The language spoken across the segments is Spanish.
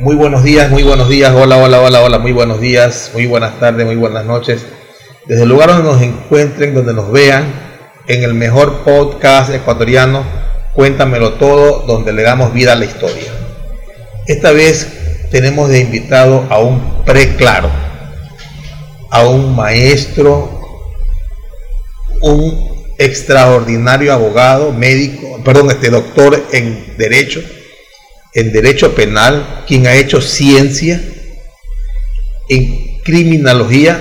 Muy buenos días, muy buenos días, hola, hola, hola, hola, muy buenos días, muy buenas tardes, muy buenas noches. Desde el lugar donde nos encuentren, donde nos vean, en el mejor podcast ecuatoriano, Cuéntamelo todo, donde le damos vida a la historia. Esta vez tenemos de invitado a un preclaro, a un maestro, un extraordinario abogado, médico, perdón, este doctor en derecho, en derecho penal, quien ha hecho ciencia, en criminología,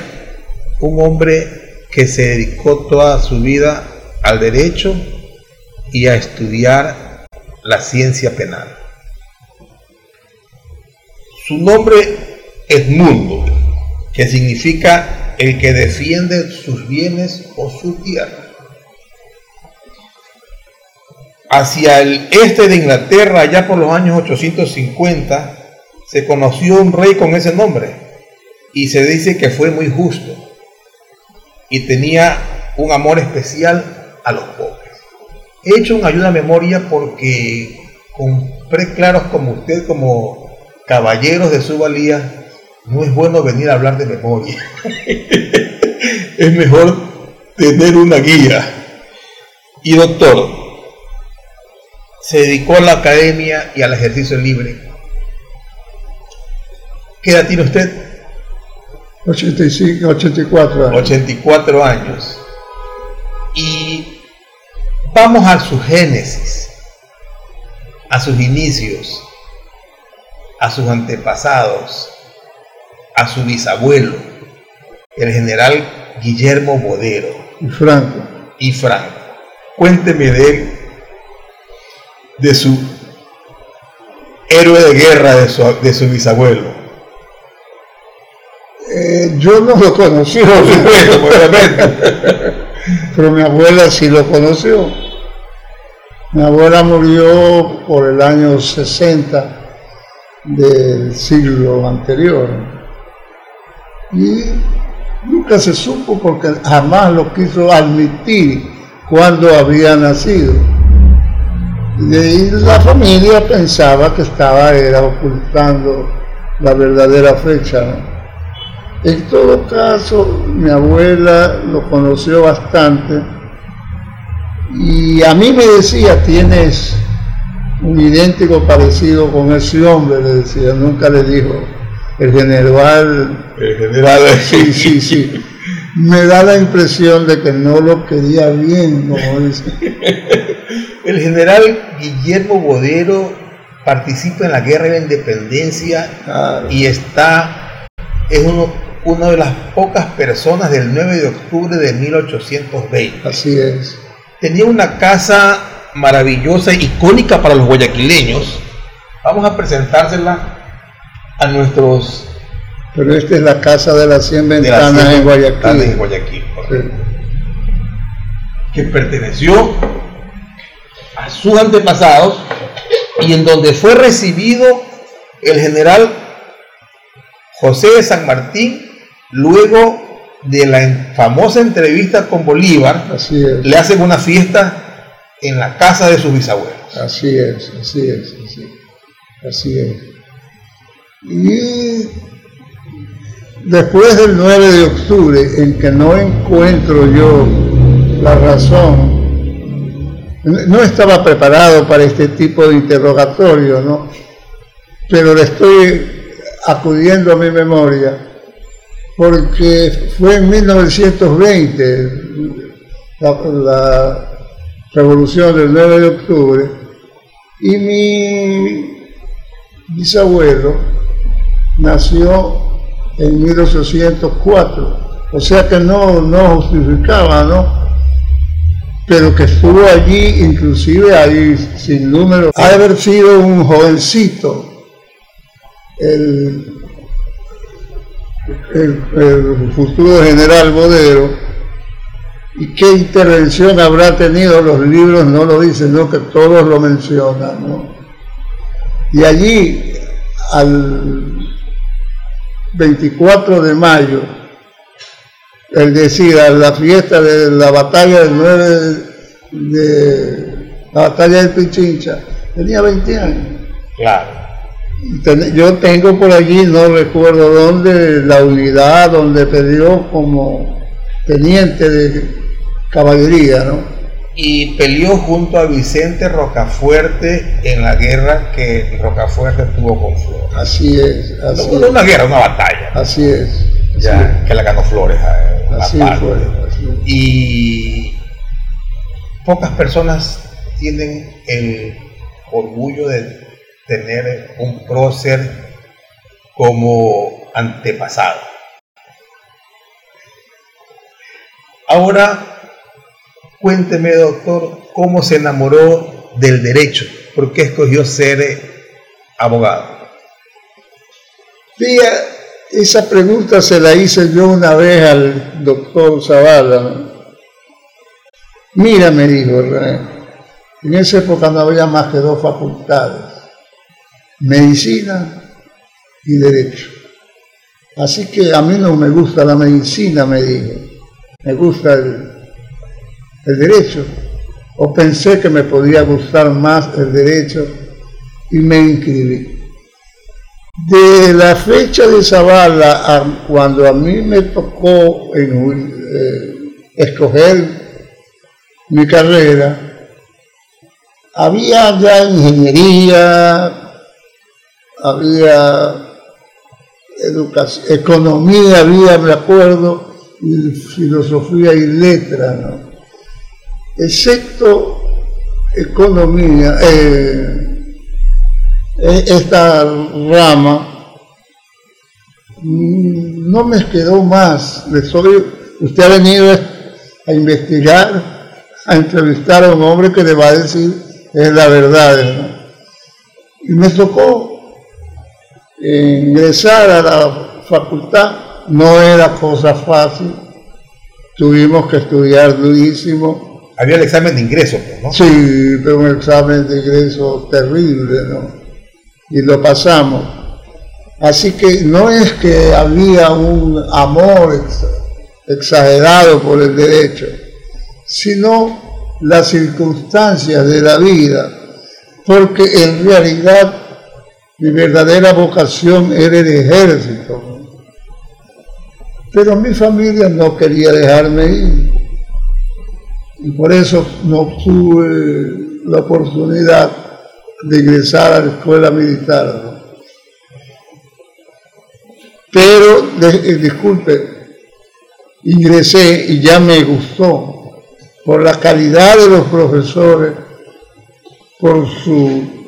un hombre que se dedicó toda su vida al derecho y a estudiar la ciencia penal. Su nombre es Mundo, que significa el que defiende sus bienes o su tierra. Hacia el este de Inglaterra, ya por los años 850, se conoció un rey con ese nombre y se dice que fue muy justo y tenía un amor especial a los pobres. He hecho un ayuda a memoria porque con preclaros como usted, como caballeros de su valía, no es bueno venir a hablar de memoria. es mejor tener una guía. Y doctor, se dedicó a la academia y al ejercicio libre. ¿Qué edad tiene usted? 85, 84 años. 84 años. Y Vamos a su génesis, a sus inicios, a sus antepasados, a su bisabuelo, el general Guillermo Bodero. Y Franco. Y Franco. Cuénteme de él, de su héroe de guerra de su, bisabuelo. Eh, yo no lo conocí, obviamente. pero mi abuela sí lo conoció. Mi abuela murió por el año 60 del siglo anterior. Y nunca se supo porque jamás lo quiso admitir cuando había nacido. Y la familia pensaba que estaba era ocultando la verdadera fecha. En todo caso, mi abuela lo conoció bastante y a mí me decía, tienes un idéntico parecido con ese hombre, le decía, nunca le dijo, el general... El general... Sí, sí, sí. Me da la impresión de que no lo quería bien, como dice. El general Guillermo Bodero participa en la guerra de la independencia y está, es uno una de las pocas personas del 9 de octubre de 1820. Así es. Tenía una casa maravillosa, icónica para los guayaquileños. Vamos a presentársela a nuestros... Pero esta es la casa de las 100 ventanas en Guayaquil. En Guayaquil Que perteneció sus antepasados y en donde fue recibido el general José de San Martín luego de la famosa entrevista con Bolívar, le hacen una fiesta en la casa de sus bisabuelos. Así es, así es, así, es. Y después del 9 de octubre, en que no encuentro yo la razón, no estaba preparado para este tipo de interrogatorio, ¿no? Pero le estoy acudiendo a mi memoria porque fue en 1920 la, revolución del 9 de octubre y mi bisabuelo nació en 1804, o sea que no, no justificaba, ¿no? Pero que estuvo allí, inclusive ahí sin número, ha de haber sido un jovencito, el el, futuro general Bodero, y qué intervención habrá tenido, los libros no lo dicen, no que todos lo mencionan. Y allí, al 24 de mayo, él decía, la fiesta de la batalla del 9 de la batalla de Pichincha, tenía 20 años. Claro. Yo tengo por allí, no recuerdo dónde, la unidad donde peleó como teniente de caballería, ¿no? Y peleó junto a Vicente Rocafuerte en la guerra que Rocafuerte tuvo con Flores. Así es. Así no, una guerra, una batalla. Así es. Ya, que la ganó Flores. así fue. Y pocas personas tienen el orgullo de tener un prócer como antepasado. Ahora, cuénteme, doctor, cómo se enamoró del derecho, por qué escogió ser abogado. Esa pregunta se la hice yo una vez al doctor Zavala. Mira, me dijo, en esa época no había más que dos facultades, medicina y derecho. Así que a mí no me gusta la medicina, me dijo, me gusta el, el derecho. O pensé que me podía gustar más el derecho y me inscribí. De la fecha de Zavala a cuando a mí me tocó en, eh, escoger mi carrera, había ya ingeniería, había educación, economía, había, me acuerdo, filosofía y letra, ¿no? Excepto economía, eh, esta rama mm, no me quedó más. usted ha venido a investigar, a entrevistar a un hombre que le va a decir es la verdad. Y me tocó ingresar a la facultad, no era cosa fácil, tuvimos que estudiar durísimo. Había el examen de ingreso, pues, ¿no? Sí, pero un examen de ingreso terrible, ¿no? Y lo pasamos. Así que no es que había un amor exagerado por el derecho, sino las circunstancias de la vida, porque en realidad mi verdadera vocación era el ejército. Pero mi familia no quería dejarme ir. Y por eso no tuve la oportunidad de ingresar a la escuela militar. Pero, eh, disculpe, ingresé y ya me gustó por la calidad de los profesores, por su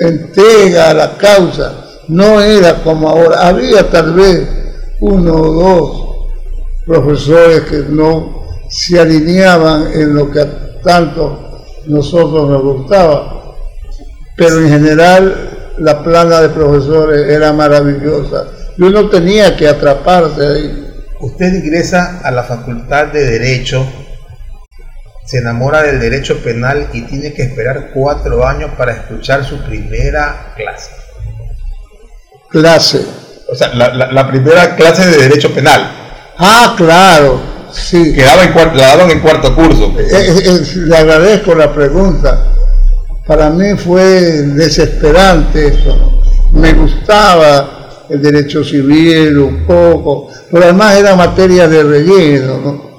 entrega a la causa. No era como ahora. Había tal vez uno o dos profesores que no se alineaban en lo que tanto nosotros nos gustaba. Pero en general la plana de profesores era maravillosa. Y uno tenía que atraparse ahí usted ingresa a la Facultad de Derecho, se enamora del derecho penal y tiene que esperar cuatro años para escuchar su primera clase. Clase. O sea, la, primera clase de derecho penal. Ah, claro, sí. Que en cuarto, la daban en cuarto curso. Eh, eh, eh, le agradezco la pregunta. Para mí fue desesperante esto. Me gustaba el derecho civil un poco, pero además era materia de relleno, ¿no?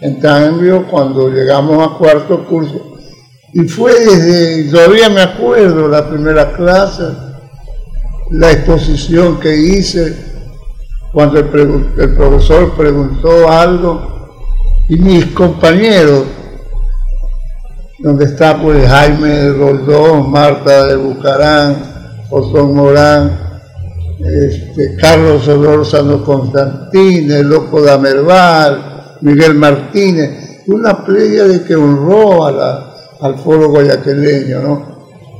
En cambio, cuando llegamos a cuarto curso, y fue desde, todavía me acuerdo, la primera clase, la exposición que hice, cuando el, el profesor preguntó algo, y mis compañeros, donde está pues Jaime Roldón, Marta de Bucarán, Osón Morán, este, Carlos Solórzano Constantine, Loco de Amerval, Miguel Martínez, una playa de que honró al foro guayaquileño, ¿no?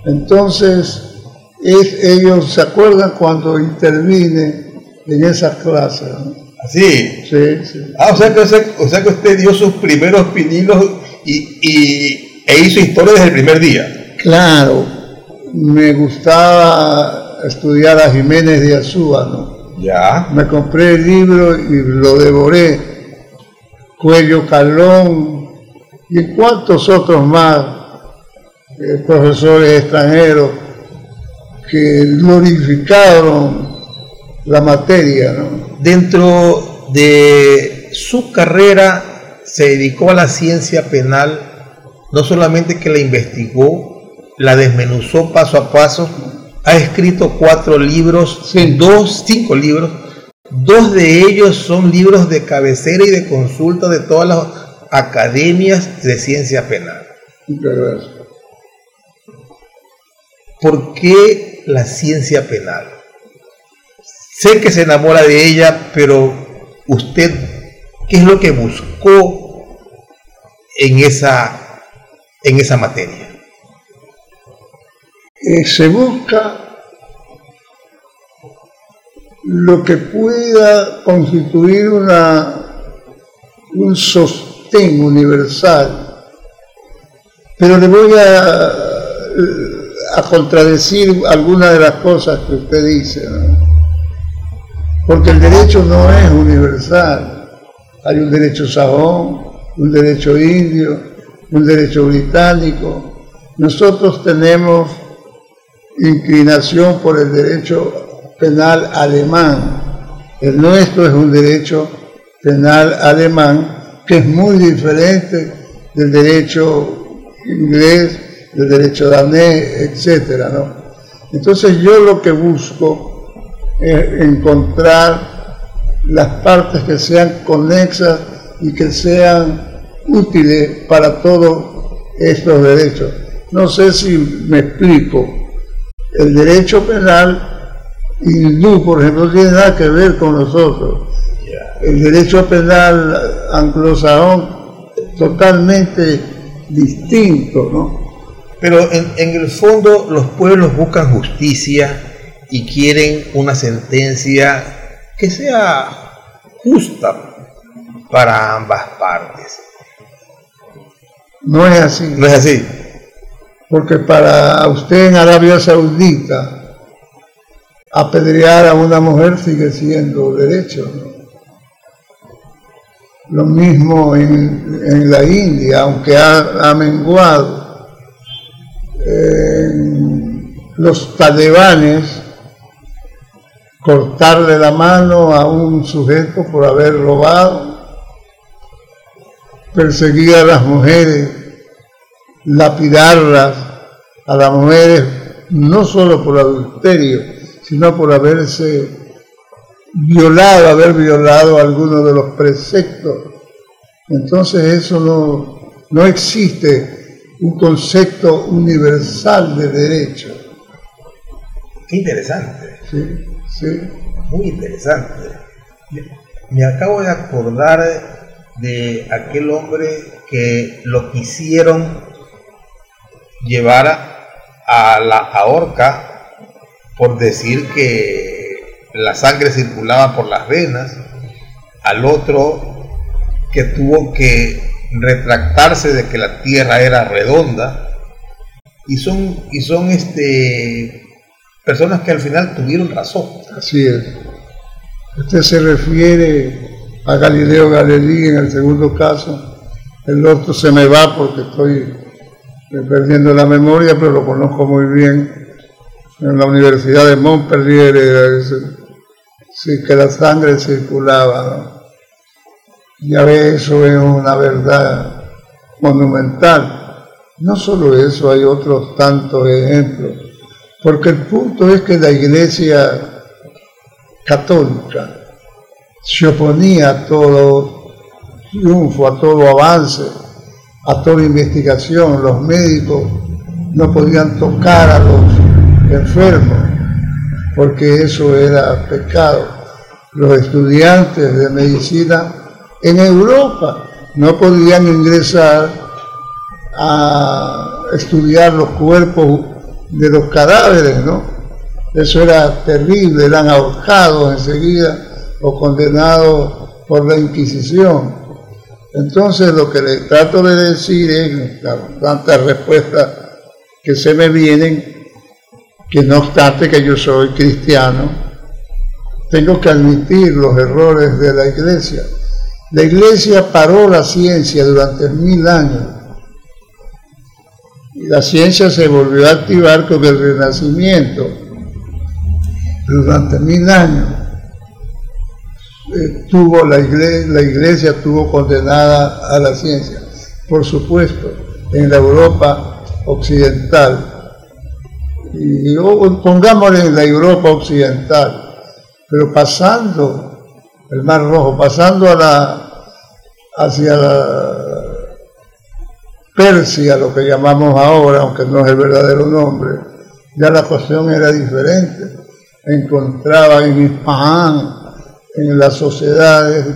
Entonces, ellos se acuerdan cuando intervine en esas clases, ¿Así? Sí, sí. Ah, o sea, que, o sea que usted dio sus primeros pininos y, y, e hizo historia desde el primer día. Claro, me gustaba estudiar a Jiménez de Azúa, ¿no? Ya. Me compré el libro y lo devoré. Cuello Calón y cuantos otros más, eh, profesores extranjeros, que glorificaron la materia. ¿no? Dentro de su carrera se dedicó a la ciencia penal, no solamente que la investigó, la desmenuzó paso a paso, ha escrito cuatro libros, dos, cinco libros, dos de ellos son libros de cabecera y de consulta de todas las academias de ciencia penal. ¿Por qué la ciencia penal? Sé que se enamora de ella, pero usted, ¿qué es lo que buscó en esa, en esa materia? Eh, se busca lo que pueda constituir una, un sostén universal. Pero le voy a, a contradecir algunas de las cosas que usted dice, porque el derecho no es universal. Hay un derecho sajón, un derecho indio, un derecho británico. Nosotros tenemos inclinación por el derecho penal alemán. El nuestro es un derecho penal alemán que es muy diferente del derecho inglés, del derecho danés, etcétera, ¿no? Entonces yo lo que busco es encontrar las partes que sean conexas y que sean útiles para todos estos derechos. No sé si me explico el derecho penal hindú, por ejemplo, no tiene nada que ver con nosotros. El derecho penal anglosajón totalmente distinto, ¿no? Pero en, en, el fondo los pueblos buscan justicia y quieren una sentencia que sea justa para ambas partes. No es así. No es así porque para usted en Arabia Saudita apedrear a una mujer sigue siendo derecho. Lo mismo en, la India, aunque ha, menguado. los talibanes cortarle la mano a un sujeto por haber robado, perseguir a las mujeres lapidarlas a las mujeres no solo por adulterio, sino por haberse violado, haber violado alguno de los preceptos. Entonces eso no, no existe un concepto universal de derecho. Qué interesante. Sí, sí. Muy interesante. Me acabo de acordar de aquel hombre que lo quisieron llevara a la horca por decir que la sangre circulaba por las venas, al otro que tuvo que retractarse de que la tierra era redonda, y son, y son este, personas que al final tuvieron razón. Así es. Usted se refiere a Galileo Galilei en el segundo caso, el otro se me va porque estoy perdiendo la memoria, pero lo conozco muy bien. En la Universidad de Montpellier, sí, que la sangre circulaba. Ya ve, eso es una verdad monumental. No solo eso, hay otros tantos ejemplos. Porque el punto es que la Iglesia católica se oponía a todo triunfo, a todo avance a toda investigación. Los médicos no podían tocar a los enfermos porque eso era pecado. Los estudiantes de medicina en Europa no podían ingresar a estudiar los cuerpos de los cadáveres, ¿no? Eso era terrible, eran ahorcados enseguida o condenados por la Inquisición. Entonces lo que le trato de decir es, tantas respuestas que se me vienen, que no obstante que yo soy cristiano, tengo que admitir los errores de la iglesia. La iglesia paró la ciencia durante mil años la ciencia se volvió a activar con el renacimiento. durante mil años eh, tuvo la iglesia, la iglesia tuvo condenada a la ciencia. Por supuesto, en la Europa occidental, y pongámosle en la Europa occidental, pero pasando el Mar Rojo, pasando a la, hacia la Persia, lo que llamamos ahora, aunque no es el verdadero nombre, ya la cuestión era diferente. Encontraba en Isfahan, en las sociedades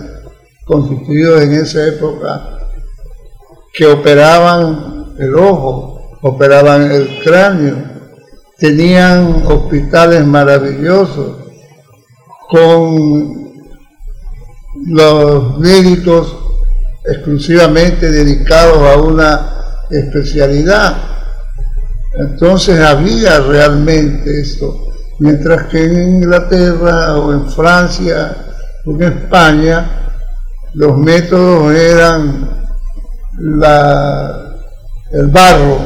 constituidas en esa época, que operaban el ojo, operaban el cráneo, tenían hospitales maravillosos con los médicos exclusivamente dedicados a una especialidad. Entonces había realmente esto. Mientras que en Inglaterra o en Francia o en España los métodos eran el barro,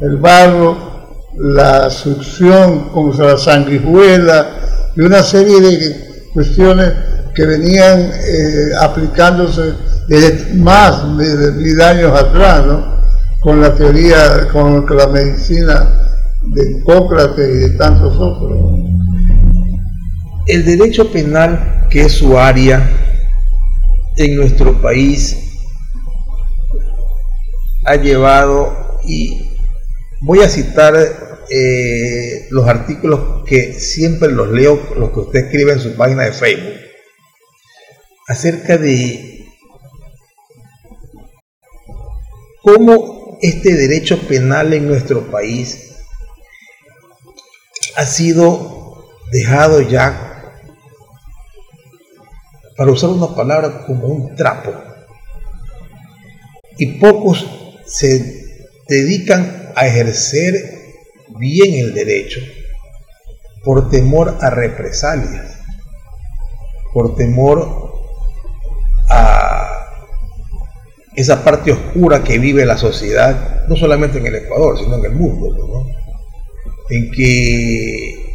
el barro, la succión con la sanguijuela y una serie de cuestiones que venían eh, aplicándose desde más de mil años atrás, con la teoría, con la medicina de Hipócrates y de tantos otros. El derecho penal, que es su área en nuestro país, ha llevado, y voy a citar eh, los artículos que siempre los leo, los que usted escribe en su página de Facebook, acerca de cómo este derecho penal en nuestro país ha sido dejado ya, para usar una palabra, como un trapo. Y pocos se dedican a ejercer bien el derecho por temor a represalias, por temor esa parte oscura que vive la sociedad, no solamente en el Ecuador, sino en el mundo. en que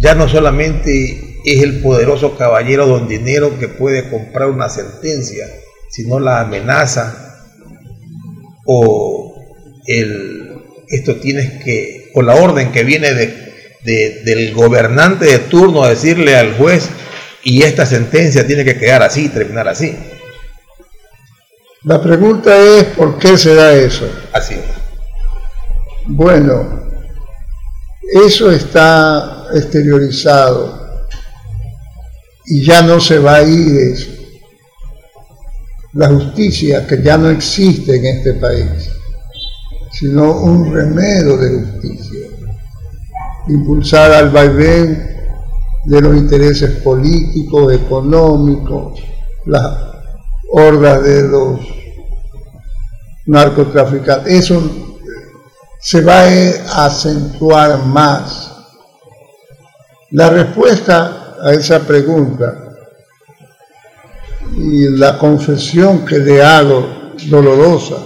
ya no solamente es el poderoso caballero don dinero que puede comprar una sentencia, sino la amenaza o el esto tienes que, o la orden que viene de, del gobernante de turno a decirle al juez y esta sentencia tiene que quedar así, terminar así. La pregunta es ¿por qué se da eso? Así. Bueno, eso está exteriorizado y ya no se va a ir eso. La justicia que ya no existe en este país, sino un remedio de justicia, impulsar al vaivén de los intereses políticos, económicos, las hordas de los narcotraficantes. Eso se va a acentuar más. La respuesta a esa pregunta y la confesión que le hago dolorosa,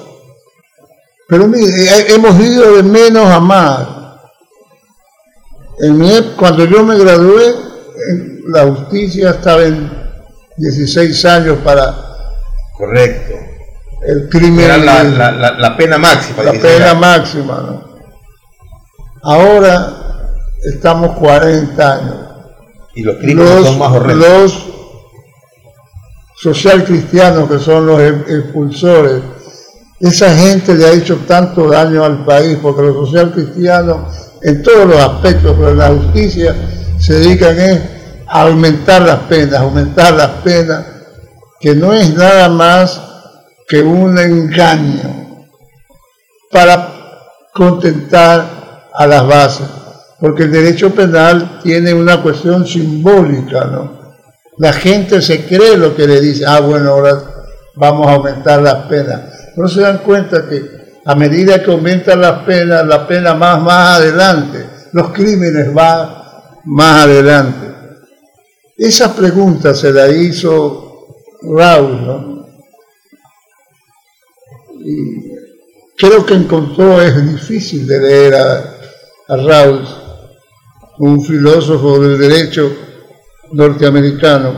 pero mire, hemos ido de menos a más. En cuando yo me gradué, la justicia estaba en 16 años para... Correcto el crimen. Era la, pena máxima. La pena máxima, ¿no? Ahora estamos 40 años. Y los crímenes son más horrendos. Los social cristianos que son los em, expulsores, esa gente le ha hecho tanto daño al país porque los social cristianos en todos los aspectos de la justicia se dedican a aumentar las penas, aumentar las penas, que no es nada más que un engaño para contentar a las bases, porque el derecho penal tiene una cuestión simbólica, ¿no? La gente se cree lo que le dice, ah, bueno, ahora vamos a aumentar las penas. No se dan cuenta que a medida que aumentan las penas, la pena más, más adelante, los crímenes van más adelante. Esa pregunta se la hizo Raúl, ¿no? y creo que encontró, es difícil de leer a, Raúl, un filósofo del derecho norteamericano,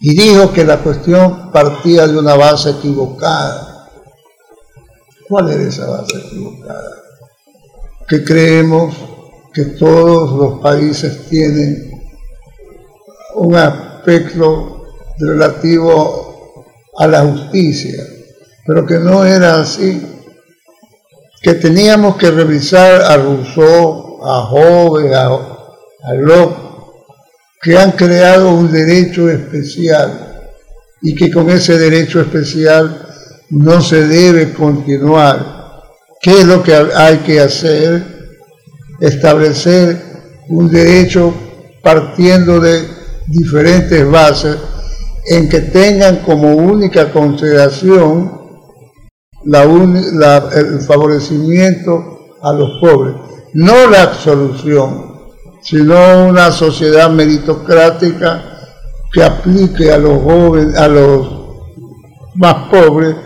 y dijo que la cuestión partía de una base equivocada. ¿Cuál era esa base equivocada? Que creemos que todos los países tienen un aspecto relativo a la justicia, pero que no era así, que teníamos que revisar a Rousseau, a Hobbes, a, a Locke, que han creado un derecho especial y que con ese derecho especial no se debe continuar. ¿Qué es lo que hay que hacer? Establecer un derecho partiendo de diferentes bases en que tengan como única consideración el favorecimiento a los pobres, no la absolución sino una sociedad meritocrática que aplique a los jóvenes, a los más pobres,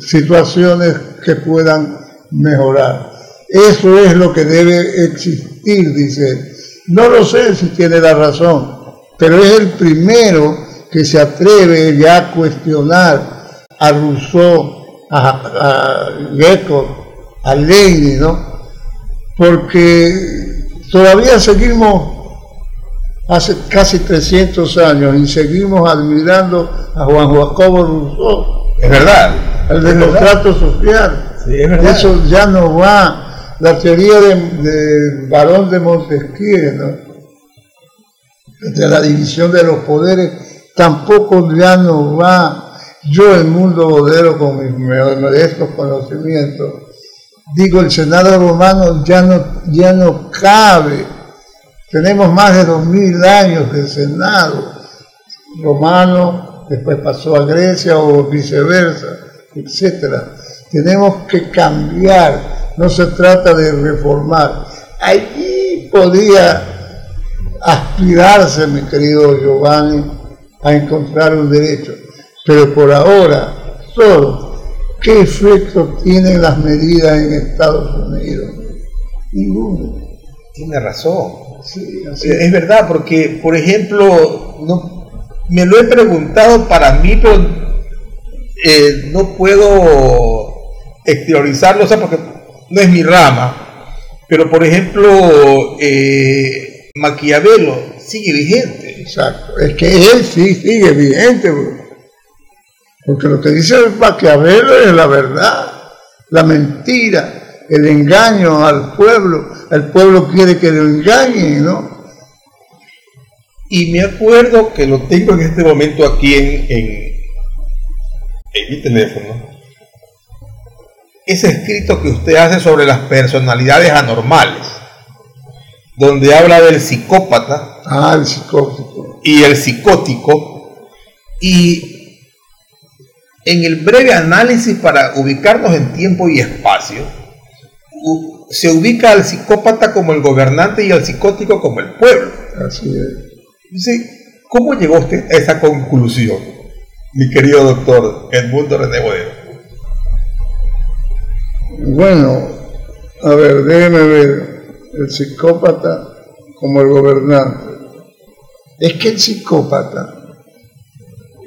situaciones que puedan mejorar. Eso es lo que debe existir, dice No lo sé si tiene la razón, pero es el primero que se atreve ya a cuestionar a Rousseau, a, a a Lenin, ¿no? Porque Todavía seguimos hace casi 300 años y seguimos admirando a Juan Jacobo Rousseau. Es verdad. El de los tratos sociales. Eso ya no va. La teoría de Barón de Montesquieu, de la división de los poderes, tampoco ya no va. Yo, el mundo bodero, con mis modestos conocimientos, digo, el Senado romano ya no, ya no cabe. Tenemos más de dos mil años del Senado romano, después pasó a Grecia o viceversa, etcétera. Tenemos que cambiar, no se trata de reformar. Allí podía aspirarse, mi querido Giovanni, a encontrar un derecho, pero por ahora solo ¿Qué efecto tienen las medidas en Estados Unidos? Ninguno. Tiene razón. es verdad, porque, por ejemplo, no, me lo he preguntado para mí, pero eh, no puedo exteriorizarlo, o sea, porque no es mi rama. Pero, por ejemplo, eh, Maquiavelo sigue vigente. Exacto, es que él sí sigue vigente. Bro. Porque lo que dice Maquiavelo es la verdad, la mentira, el engaño al pueblo. El pueblo quiere que lo engañen, ¿no? Y me acuerdo que lo tengo en este momento aquí en, en, mi teléfono. Ese escrito que usted hace sobre las personalidades anormales, donde habla del psicópata. Ah, el psicótico. Y el psicótico. Y en el breve análisis para ubicarnos en tiempo y espacio, se ubica al psicópata como el gobernante y al psicótico como el pueblo. Así es. ¿Cómo llegó usted a esa conclusión, mi querido doctor Edmundo René Bodero? Bueno, a ver, déjeme ver. El psicópata como el gobernante. Es que el psicópata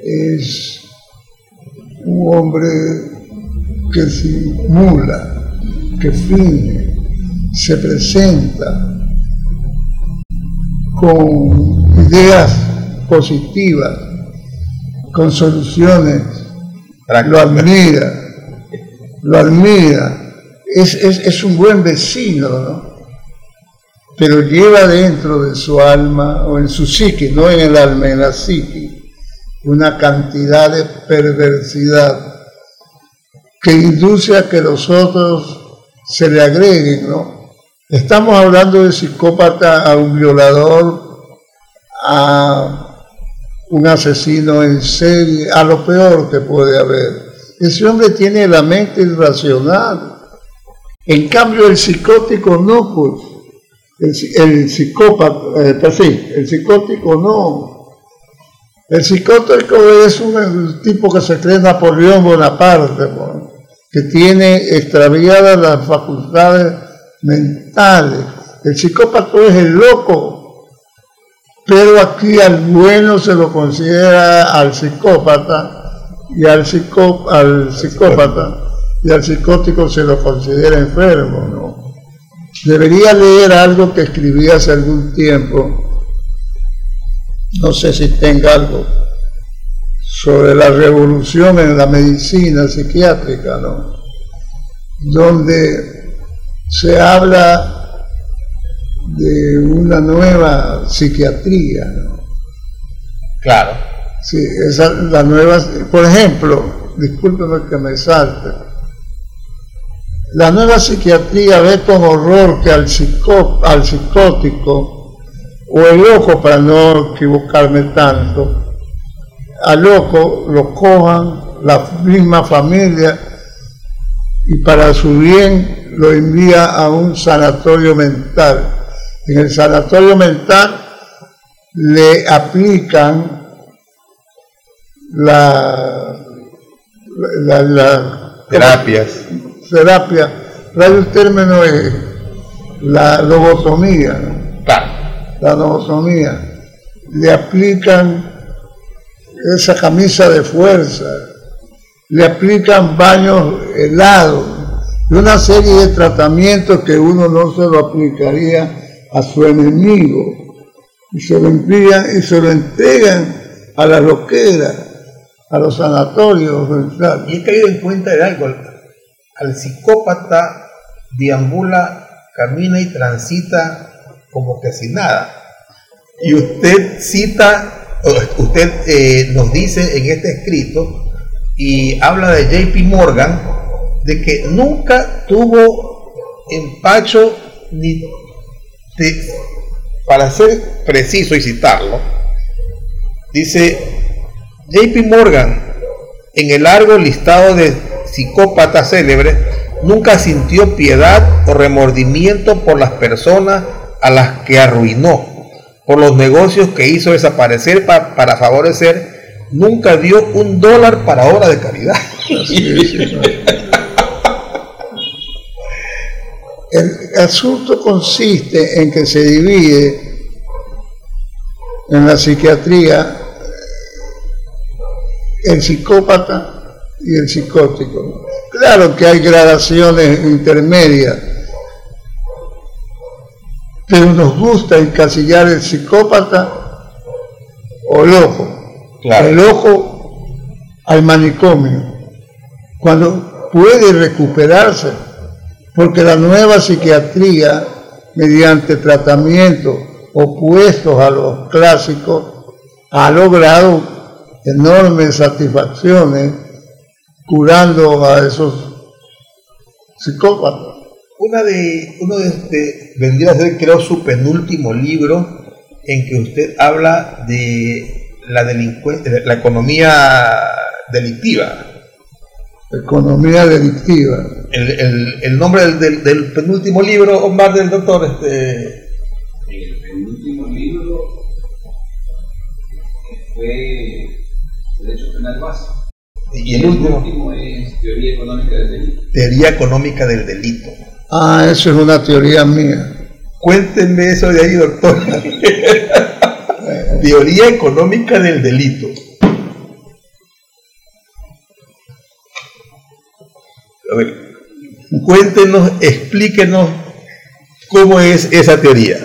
es un hombre que simula, que finge, se presenta con ideas positivas, con soluciones, lo admira, lo admira, es, es un buen vecino, ¿no? pero lleva dentro de su alma o en su psique, no en el alma, en la psique, una cantidad de perversidad que induce a que los otros se le agreguen, ¿no? Estamos hablando de psicópata a un violador, a un asesino en serie, a lo peor que puede haber. Ese hombre tiene la mente irracional. En cambio, el psicótico no, pues. El, psicópata, eh, pues sí, el psicótico no. El psicótico es un tipo que se cree Napoleón Bonaparte, que tiene extraviadas las facultades mentales, El psicópata es el loco, pero aquí al bueno se lo considera al psicópata y al, al psicópata y al psicótico se lo considera enfermo, ¿no? Debería leer algo que escribí hace algún tiempo, no sé si tenga algo, sobre la revolución en la medicina psiquiátrica, ¿no? Donde se habla de una nueva psiquiatría, ¿no? Claro. Sí, esa, la nueva, por ejemplo, discúlpeme que me salte, la nueva psiquiatría ve con horror que al, al psicótico o el loco, para no equivocarme tanto, al loco lo cojan la misma familia y para su bien lo envía a un sanatorio mental. En el sanatorio mental le aplican la, la, terapias. Terapia, el término es la lobotomía. La lobotomía. Le aplican esa camisa de fuerza, le aplican baños helados y una serie de tratamientos que uno no se lo aplicaría a su enemigo y se lo envían y se lo entregan a la loquera, a los sanatorios. Y he caído en cuenta de algo, al psicópata deambula, camina y transita como que sin nada. Y usted cita, usted eh, nos dice en este escrito y habla de JP Morgan, de que nunca tuvo empacho ni para ser preciso y citarlo, dice JP Morgan en el largo listado de psicópatas célebres nunca sintió piedad o remordimiento por las personas a las que arruinó, por los negocios que hizo desaparecer para favorecer nunca dio un dólar para obra de caridad. El asunto consiste en que se divide en la psiquiatría el psicópata y el psicótico. Claro que hay gradaciones intermedias, pero nos gusta encasillar el psicópata o el ojo el ojo al manicomio, cuando puede recuperarse, porque la nueva psiquiatría, mediante tratamientos opuestos a los clásicos, ha logrado enormes satisfacciones curando a esos psicópatas. Una de, uno de, vendría a ser creo su penúltimo libro en que usted habla de la delincuencia, la economía delictiva. Economía delictiva. El, nombre del, penúltimo libro, Omar, del doctor. Este... El penúltimo libro fue Derecho Penal Básico. Y el, último, es Teoría Económica del Delito. Teoría Económica del Delito. Ah, eso es una teoría mía. Cuéntenme eso de ahí, doctor. Teoría económica del delito. A ver, cuéntenos, explíquenos cómo es esa teoría.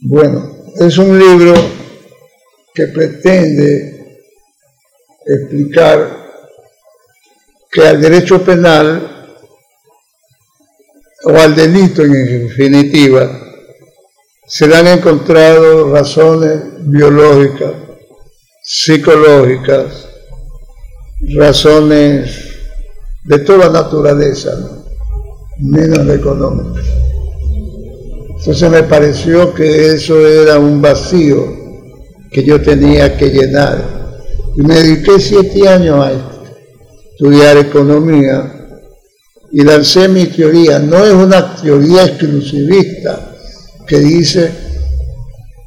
Bueno, es un libro que pretende explicar que al derecho penal o al delito en definitiva, se le han encontrado razones biológicas, psicológicas, razones de toda naturaleza, menos económicas. Entonces me pareció que eso era un vacío que yo tenía que llenar. Y me dediqué siete años a estudiar economía y lancé mi teoría. No es una teoría exclusivista que dice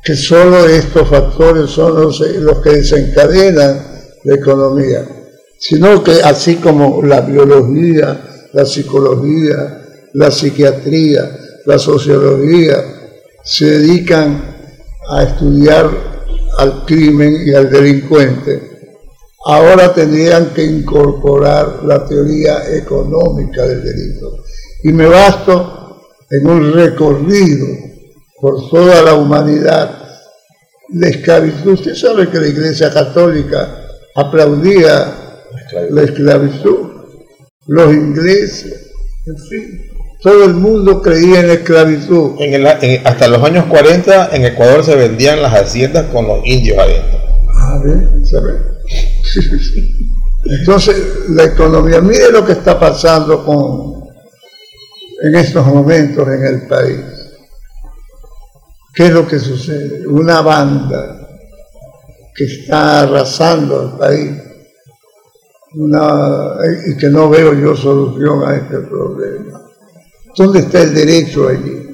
que solo estos factores son los, que desencadenan la economía, sino que así como la biología, la psicología, la psiquiatría, la sociología, se dedican a estudiar al crimen y al delincuente, ahora tendrían que incorporar la teoría económica del delito. Y me basto en un recorrido por toda la humanidad. La esclavitud, usted sabe que la Iglesia Católica aplaudía la esclavitud, los ingleses, en fin, todo el mundo creía en la esclavitud. hasta los años 40 en Ecuador se vendían las haciendas con los indios adentro. A ver, Entonces, la economía, mire lo que está pasando con, en estos momentos en el país. ¿Qué es lo que sucede? Una banda que está arrasando el país una, y que no veo yo solución a este problema. ¿Dónde está el derecho allí?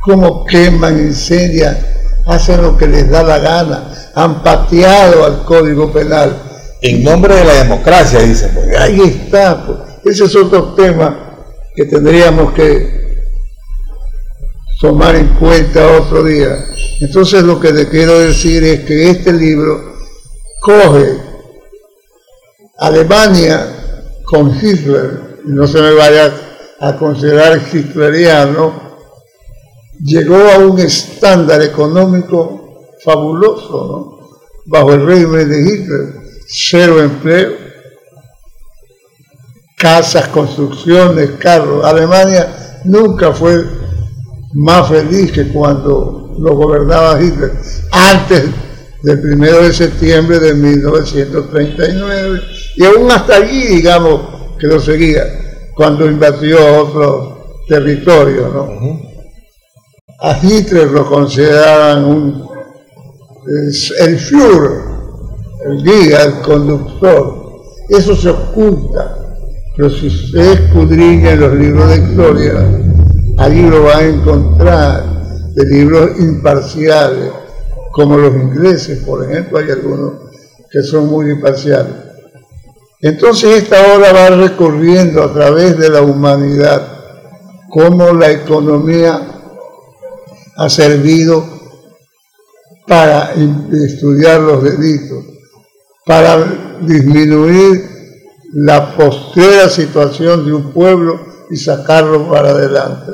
¿Cómo queman, incendian, hacen lo que les da la gana? Han pateado al Código Penal. En nombre de la democracia, dicen. Pues. Ahí está. Pues. Ese es otro tema que tendríamos que tomar en cuenta otro día. Entonces lo que te quiero decir es que este libro coge Alemania con Hitler no se me vaya a considerar hitleriano, llegó a un estándar económico fabuloso, bajo el régimen de Hitler, cero empleo, casas, construcciones, carros. Alemania nunca fue más feliz que cuando lo gobernaba Hitler, antes del primero de septiembre de 1939, y aún hasta allí, digamos, que lo seguía cuando invadió otro territorio. ¿no? A Hitler lo consideraban un, el Führer, el guía, el conductor. Eso se oculta. Pero si usted escudriña en los libros de historia, allí lo va a encontrar de libros imparciales, como los ingleses, por ejemplo, hay algunos que son muy imparciales. Entonces esta obra va recorriendo a través de la humanidad cómo la economía ha servido para estudiar los delitos, para disminuir la postrera situación de un pueblo y sacarlo para adelante.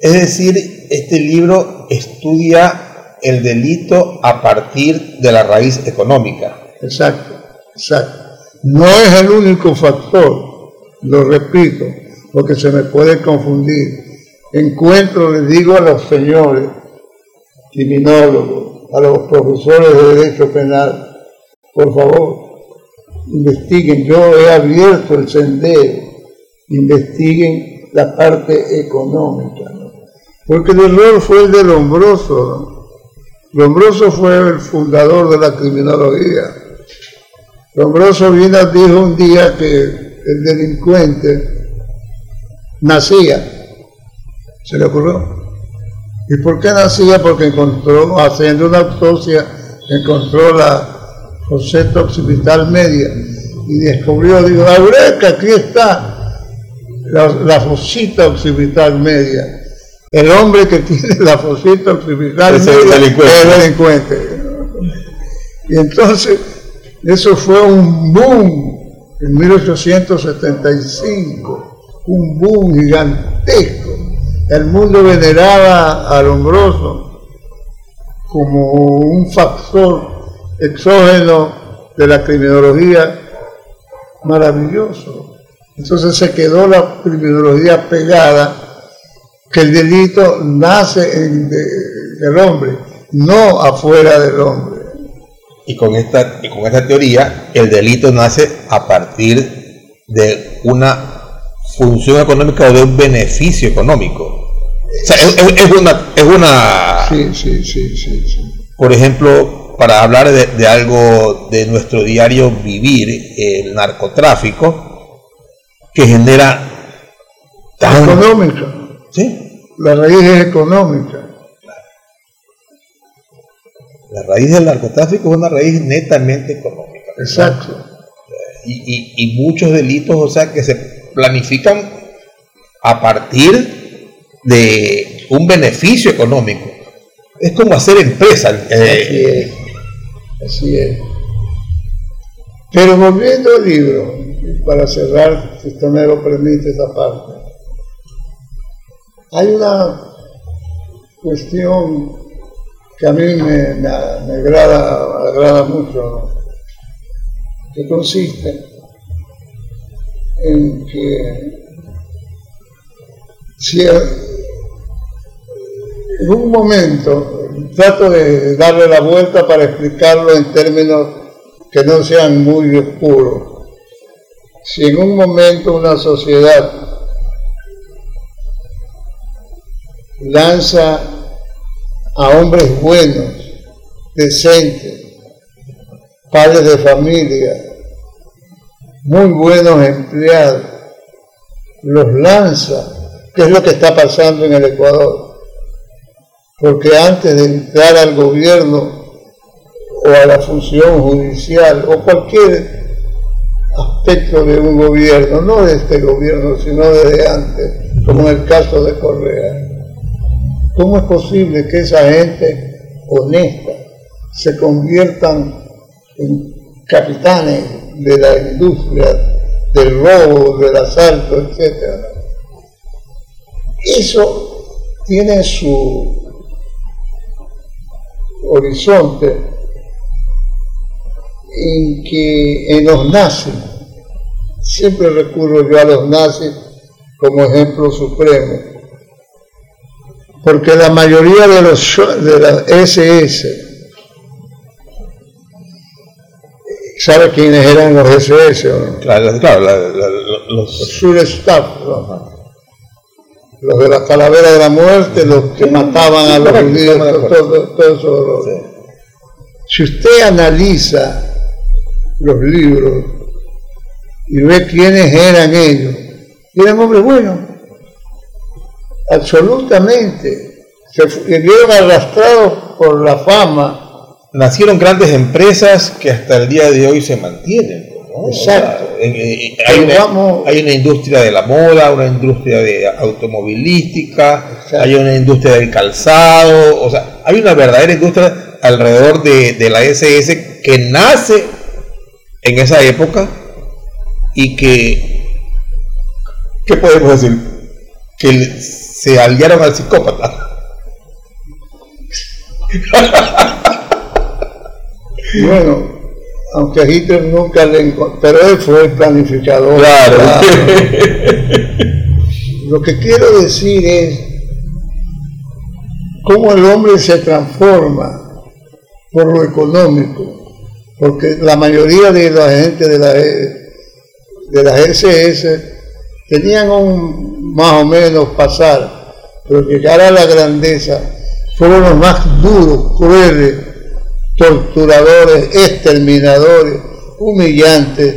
Es decir, este libro estudia el delito a partir de la raíz económica. Exacto. No es el único factor, lo repito, porque se me puede confundir. Encuentro, les digo a los señores criminólogos, a los profesores de derecho penal, por favor, investiguen. Yo he abierto el sendero, investiguen la parte económica. Porque el error fue el de Lombroso. Lombroso fue el fundador de la criminología Lombroso Vinas dijo un día que el delincuente nacía, se le ocurrió. ¿Y por qué nacía? Porque encontró, haciendo una autopsia, encontró la foseta occipital media y descubrió, dijo, Eureka, aquí está la, la fosita occipital media. El hombre que tiene la fosita occipital media es delincuente. Y entonces eso fue un boom en 1875, un boom gigantesco. El mundo veneraba a Lombroso como un factor exógeno de la criminología maravilloso. Entonces se quedó la criminología pegada, que el delito nace en el hombre, no afuera del hombre. Y con esta, y con esta teoría, el delito nace a partir de una función económica o de un beneficio económico. O sea, es, una... Es una sí, sí, sí, sí, Por ejemplo, para hablar de, algo de nuestro diario vivir, el narcotráfico, que genera... Económica. ¿Sí? La raíz es económica. La raíz del narcotráfico es una raíz netamente económica. Exacto. y, y muchos delitos, o sea, que se planifican a partir de un beneficio económico. Es como hacer empresa. eh, Así es. Así es. Pero volviendo al libro, para cerrar, si usted me lo permite esa parte, hay una cuestión que a mí me, agrada, me agrada mucho, que consiste en que si en un momento trato de darle la vuelta para explicarlo en términos que no sean muy oscuros. Si en un momento una sociedad lanza a hombres buenos, decentes, padres de familia, muy buenos empleados, los lanza, que es lo que está pasando en el Ecuador. Porque antes de entrar al gobierno o a la función judicial o cualquier aspecto de un gobierno, no de este gobierno, sino desde antes, como en el caso de Correa, ¿cómo es posible que esa gente honesta se conviertan en capitanes de la industria del robo, del asalto, etcétera? Eso tiene su horizonte en que en los nazis, siempre recurro yo a los nazis como ejemplo supremo, porque la mayoría de los de las SS, ¿sabe quiénes eran los SS? no? claro, claro, la- la- la- Los Surestaff, ¿no? los de la calavera de la muerte, los que mataban a los judíos, todo, todo-. Si usted analiza los libros y ve quiénes eran ellos, eran hombres buenos, absolutamente. Se vieron arrastrados por la fama, nacieron grandes empresas que hasta el día de hoy se mantienen. ¿no? Exacto. O sea, en- en- Pero hay, una, vamos- hay una industria de la moda, una industria de automovilística, Exacto. hay una industria del calzado, o sea, hay una verdadera industria alrededor de, de la SS que nace en esa época y que, ¿qué podemos decir? Que se aliaron al psicópata. bueno, aunque a Hitler nunca le encontró, pero él fue el planificador. Claro. Lo que quiero decir es cómo el hombre se transforma por lo económico, porque la mayoría de la gente de la, de las SS tenían un más o menos pasar, pero llegar a la grandeza fueron los más duros, crueles, torturadores, exterminadores, humillantes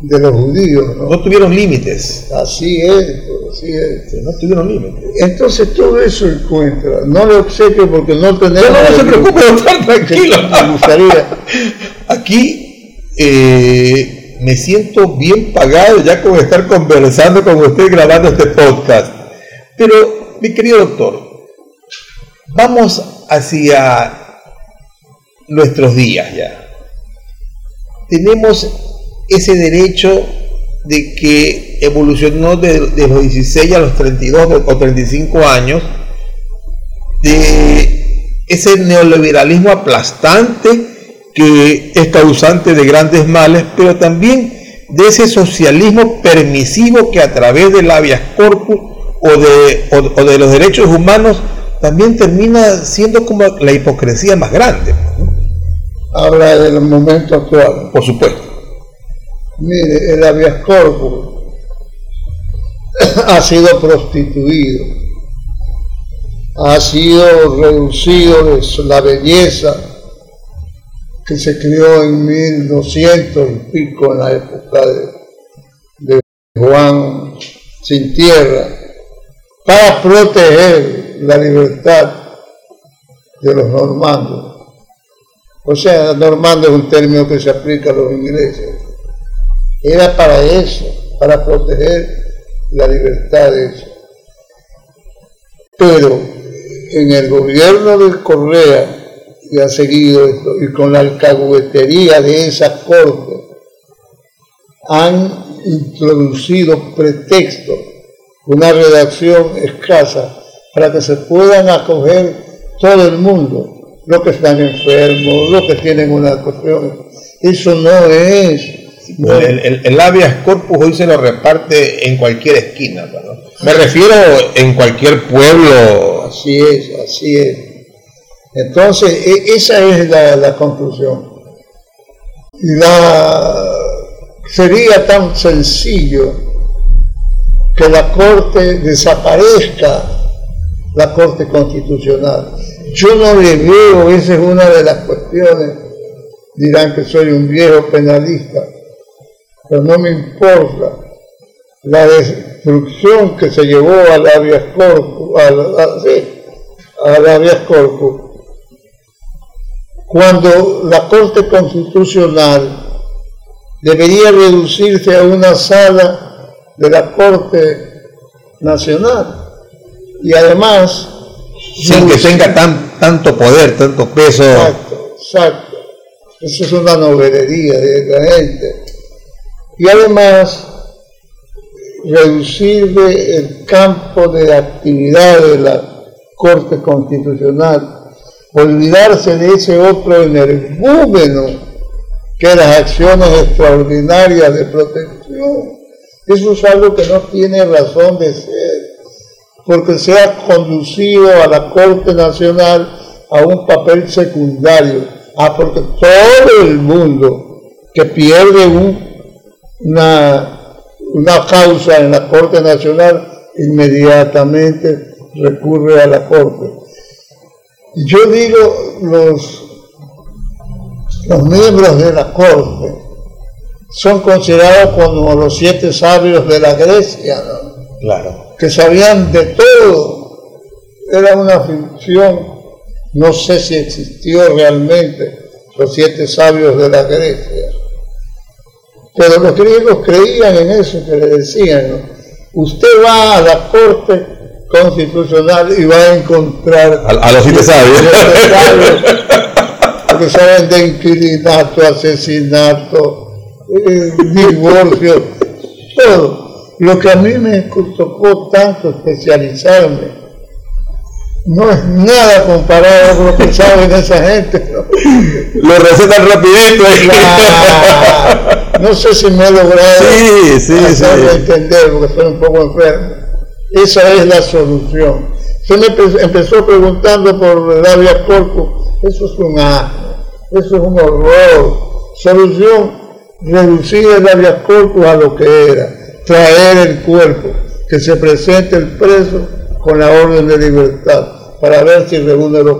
de los judíos. ¿no? No tuvieron límites. Así es, pues, así es. No tuvieron límites. Entonces todo eso encuentra. No lo obsequio porque no tenemos. No, no se preocupe, doctor, tranquilo. Me gustaría. Aquí eh, me siento bien pagado ya con estar conversando con usted grabando este podcast. Pero, mi querido doctor, vamos hacia nuestros días ya. Tenemos ese derecho de que evolucionó de, de los 16 a los 32 o 35 años, de ese neoliberalismo aplastante que es causante de grandes males, pero también de ese socialismo permisivo que a través del habeas corpus o de, o, o de los derechos humanos también termina siendo como la hipocresía más grande, Habla del momento actual. por supuesto. Mire, el habeas corpus ha sido prostituido, ha sido reducido de la belleza que se creó en 1200 y pico en la época de, de Juan sin tierra, para proteger la libertad de los normandos. O sea, normando es un término que se aplica a los ingleses Era para eso, para proteger la libertad de eso. Pero en el gobierno de Correa, que ha seguido esto, y con la alcahuetería de esa corte, han introducido pretextos, una redacción escasa, para que se puedan acoger todo el mundo, los que están enfermos, los que tienen una cuestión. Eso no es. el, el, habeas corpus hoy se lo reparte en cualquier esquina. Me refiero en cualquier pueblo. Así es, así es. Entonces, e, esa es la, conclusión. La, sería tan sencillo que la Corte desaparezca, la Corte Constitucional. Yo no le veo, esa es una de las cuestiones, dirán que soy un viejo penalista, pero no me importa la destrucción que se llevó al habeas corpus, al, habeas corpus, cuando la Corte Constitucional debería reducirse a una sala de la Corte Nacional. Y además... Sin que tenga tan, tanto poder, tanto peso. Exacto, exacto. Eso es una novelería de la gente. Y además, reducir el campo de actividad de la Corte Constitucional, olvidarse de ese otro energúmeno que las acciones extraordinarias de protección. Eso es algo que no tiene razón de ser, porque se ha conducido a la Corte Nacional a un papel secundario. Ah, porque todo el mundo que pierde una, una causa en la Corte Nacional inmediatamente recurre a la Corte. Yo digo, los los miembros de la corte son considerados como los siete sabios de la Grecia, Claro. Que sabían de todo. Era una ficción. No sé si existió realmente los siete sabios de la Grecia. Pero los griegos creían en eso que le decían. Usted va a la corte constitucional y va a encontrar a, los siete sabios que saben de inquilinato, asesinato, eh, divorcio, todo. Lo que a mí me tocó tanto especializarme no es nada comparado con lo que saben esa gente. Lo recetan rapidito. no sé si me he logrado sí, sí, entender porque estoy un poco enfermo. Esa es la solución. Se me empezó preguntando por el Avia corpus, eso es un asno. Eso es un horror. Solución, reducir el habeas corpus a lo que era, traer el cuerpo, que se presente el preso con la orden de libertad, para ver si reúne los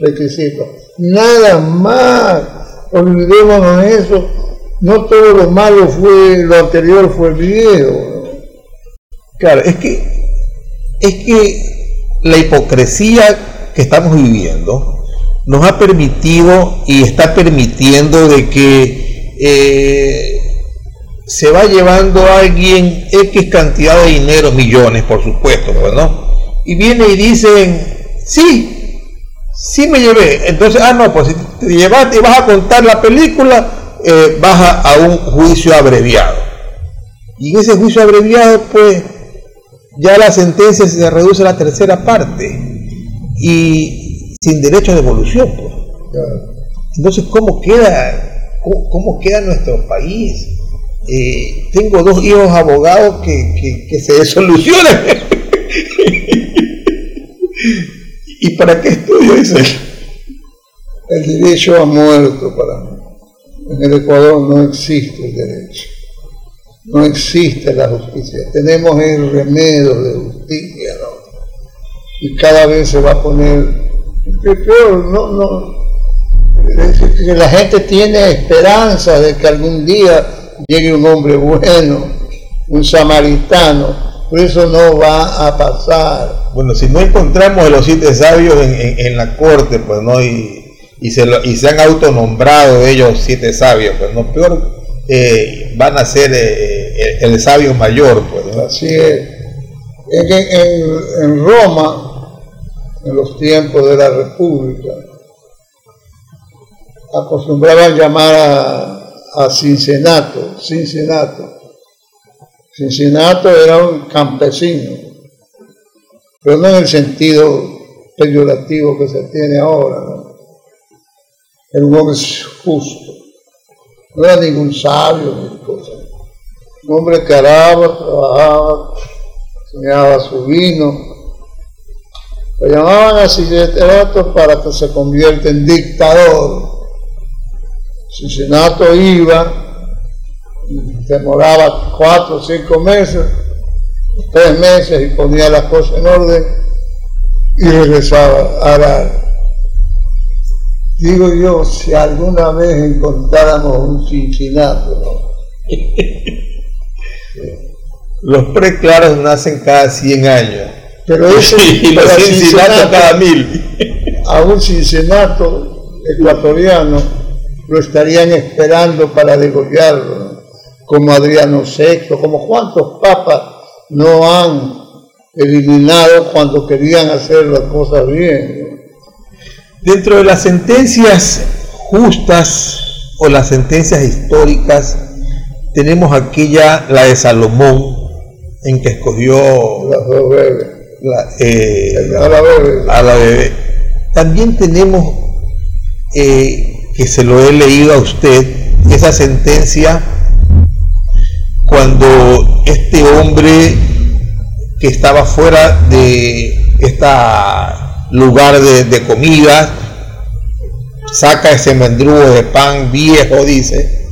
requisitos. Nada más, olvidémonos eso. No todo lo malo fue, lo anterior fue viejo. Claro, es que, es que la hipocresía que estamos viviendo, nos ha permitido y está permitiendo de que eh, se va llevando a alguien X cantidad de dinero, millones por supuesto, pues, ¿no? Y viene y dicen, sí, sí me llevé. Entonces, ah, no, pues si te llevaste y vas a contar la película, eh, vas a, a un juicio abreviado. Y ese juicio abreviado, pues, ya la sentencia se reduce a la tercera parte. Y, sin derecho de devolución. Pues. Entonces, ¿cómo queda, cómo, queda nuestro país? Eh, tengo dos hijos abogados que, que, se solucionan. ¿Y para qué estudio eso? El derecho ha muerto para mí. En el Ecuador no existe el derecho. No existe la justicia. Tenemos el remedio de justicia, Y cada vez se va a poner no, no, que la gente tiene esperanza de que algún día llegue un hombre bueno, un samaritano, pero eso no va a pasar. Bueno, si no encontramos a los siete sabios en, la corte, pues no, y, y, se y se han autonombrado ellos siete sabios, pues no, peor eh, van a ser eh, el, el sabio mayor. Pues. Así es. En, Roma, en los tiempos de la República, acostumbraban llamar a, a Cincinnato, Cincinnato. Cincinnato era un campesino, pero no en el sentido peyorativo que se tiene ahora. ¿no? Era un hombre justo, no era ningún sabio ni cosa. Un hombre que araba, trabajaba, enseñaba su vino. Lo llamaban a Cincinnato para que se convierta en dictador. Cincinnato iba, demoraba cuatro o cinco meses, tres meses y ponía las cosas en orden y regresaba a arar. Digo yo, si alguna vez encontráramos un Cincinnato, ¿no? Los preclaros nacen cada 100 años. pero ese y los cincinatos cada mil. a un Cincinnato ecuatoriano lo estarían esperando para degollarlo, ¿no? como Adriano VI, como cuántos papas no han eliminado cuando querían hacer las cosas bien. ¿no? Dentro de las sentencias justas o las sentencias históricas, tenemos aquella, la de Salomón, en que escogió la, eh, A la bebé. a la bebé. También tenemos, eh, que se lo he leído a usted, esa sentencia cuando este hombre que estaba fuera de este lugar de, de comida saca ese mendrugo de pan viejo, dice,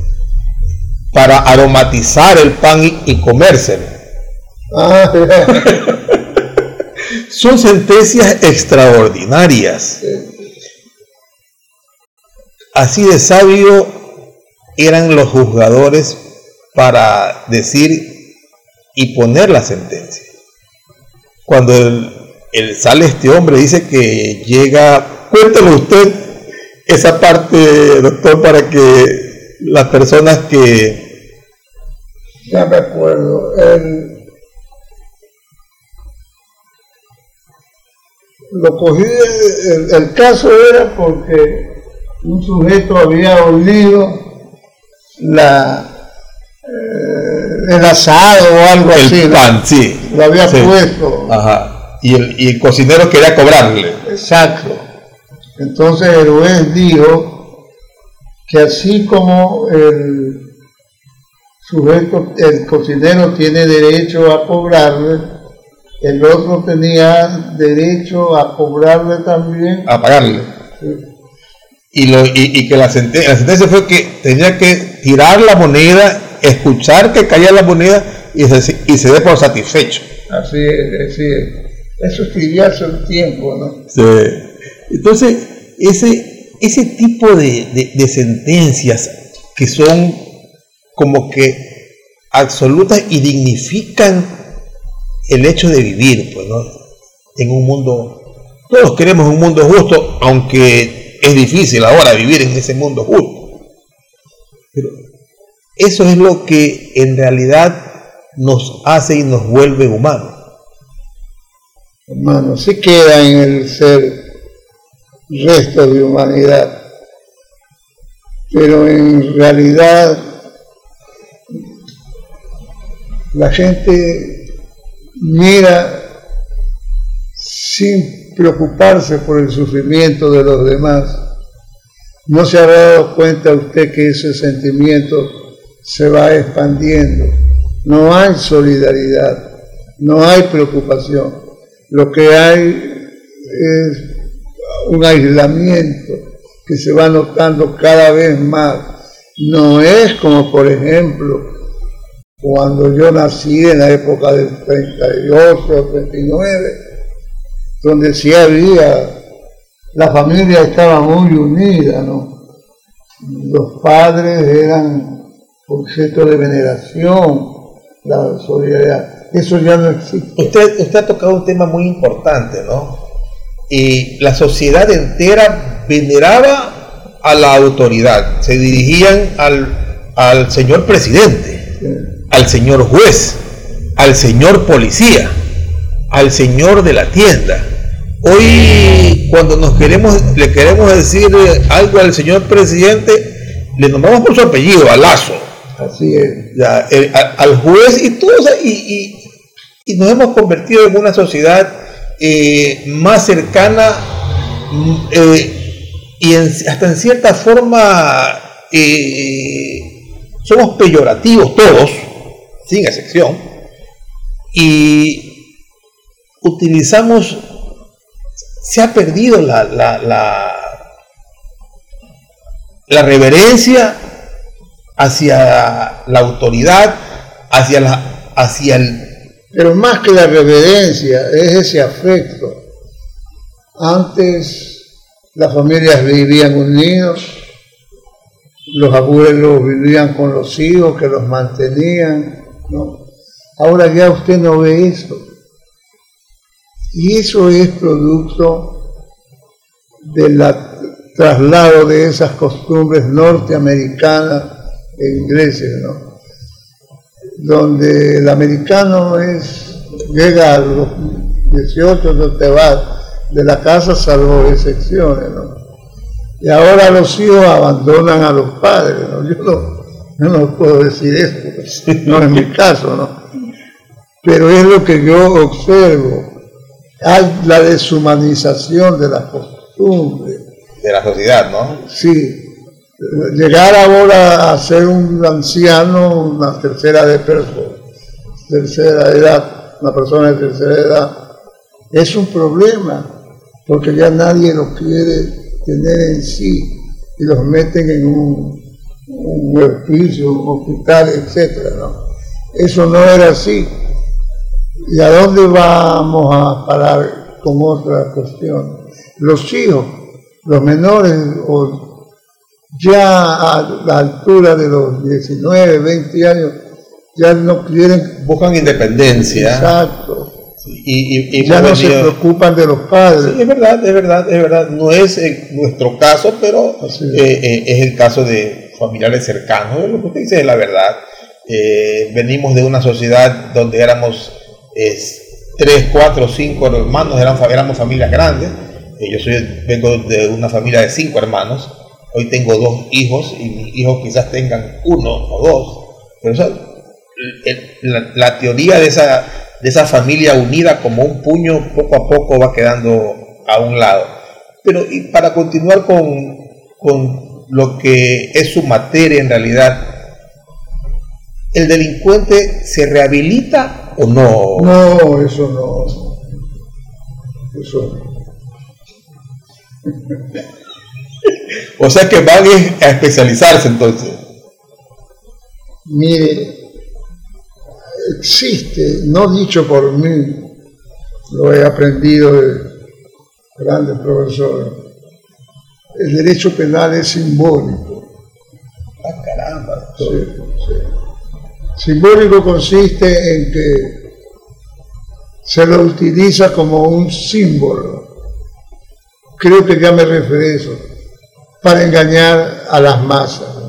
para aromatizar el pan y, y comérselo. Ah, Son sentencias extraordinarias. Así de sabio eran los juzgadores para decir y poner la sentencia. Cuando el, el- sale este hombre, dice que llega, cuéntelo usted esa parte, doctor, para que las personas que ya me acuerdo. El- lo cogí, el, el caso era porque un sujeto había olido la, eh, el asado o algo así. el ¿no? pan, sí, Lo había Sí. Puesto. ajá, y el, y el cocinero quería cobrarle. Exacto. Entonces el juez dijo que así como el sujeto, el cocinero tiene derecho a cobrarle, el otro tenía derecho a cobrarle también. a pagarle. Y, lo, y, y que la sentencia, la sentencia fue que tenía que tirar la moneda, escuchar que caía la moneda y se, y se dé por satisfecho. Así es, así es. Eso escribía hace un tiempo, ¿no? Sí. Entonces, ese, ese tipo de, de- de sentencias que son como que absolutas y dignifican el hecho de vivir, pues, ¿no? En un mundo, todos queremos un mundo justo, aunque es difícil ahora vivir en ese mundo justo. Pero eso es lo que en realidad nos hace y nos vuelve humanos. Hermano, sí queda en el ser restos de humanidad, pero en realidad la gente mira sin preocuparse por el sufrimiento de los demás. No se ha dado cuenta usted que ese sentimiento se va expandiendo. No hay solidaridad, no hay preocupación. Lo que hay es un aislamiento que se va notando cada vez más. No es como, por ejemplo, cuando yo nací en la época del 38, 39, donde sí había, la familia estaba muy unida, ¿no? Los padres eran objeto de veneración, la solidaridad. Eso ya no existe. Usted, usted ha tocado un tema muy importante, ¿no? Y la sociedad entera veneraba a la autoridad, se dirigían al al señor presidente, al señor juez, al señor policía, al señor de la tienda. Hoy cuando nos queremos, le queremos decir algo al señor presidente, le nombramos por su apellido, a Lazo. Así es. Ya, el- a- al juez y todo, o sea, y, y- y nos hemos convertido en una sociedad eh, más cercana mm, eh, y hasta en cierta forma eh, somos peyorativos todos, sin excepción, y utilizamos, se ha perdido la, la, la, la reverencia hacia la autoridad, hacia, la, hacia el... Pero más que la reverencia, es ese afecto. Antes las familias vivían unidos, los abuelos vivían con los hijos que los mantenían, ¿no? Ahora ya usted no ve eso. Y eso es producto del traslado de esas costumbres norteamericanas e inglesas, ¿no? Donde el americano es, llega a los 18, no te vas de la casa salvo excepciones, ¿no? Y ahora los hijos abandonan a los padres, ¿no? Yo no, yo no puedo decir eso, porque no es mi caso, ¿no? Pero es lo que yo observo. Hay la deshumanización de las costumbres. de la sociedad, ¿no? Sí, llegar ahora a ser un anciano, una tercera de perso- tercera edad, una persona de tercera edad, es un problema, porque ya nadie los quiere tener en sí y los meten en un, un hospicio, un hospital, etcétera, ¿no? Eso no era así. ¿Y a dónde vamos a parar con otra cuestión? Los hijos, los menores, o ya a la altura de los 19, 20 años, ya no quieren, Buscan independencia exacto, y, y, y ya no se preocupan de los padres. Sí, es verdad, es verdad, es verdad. No es eh, nuestro caso, pero es. eh, eh, es el caso de familiares cercanos. Lo que usted dice es la verdad. Eh, venimos de una sociedad donde éramos es, tres, cuatro, cinco hermanos, eran, éramos familias grandes. Yo soy, vengo de una familia de cinco hermanos. Hoy tengo dos hijos y mis hijos quizás tengan uno o dos. Pero la teoría de esa, de esa familia unida como un puño poco a poco va quedando a un lado. Pero y para continuar con, con lo que es su materia en realidad, ¿el delincuente se rehabilita o no? No, eso no. Eso no. O sea que van a especializarse entonces. Mire, existe, no dicho por mí, lo he aprendido de grandes profesores, el derecho penal es simbólico. Ah, caramba. Sí, sí. Simbólico consiste en que se lo utiliza como un símbolo. Creo que ya me referí a eso, para engañar a las masas.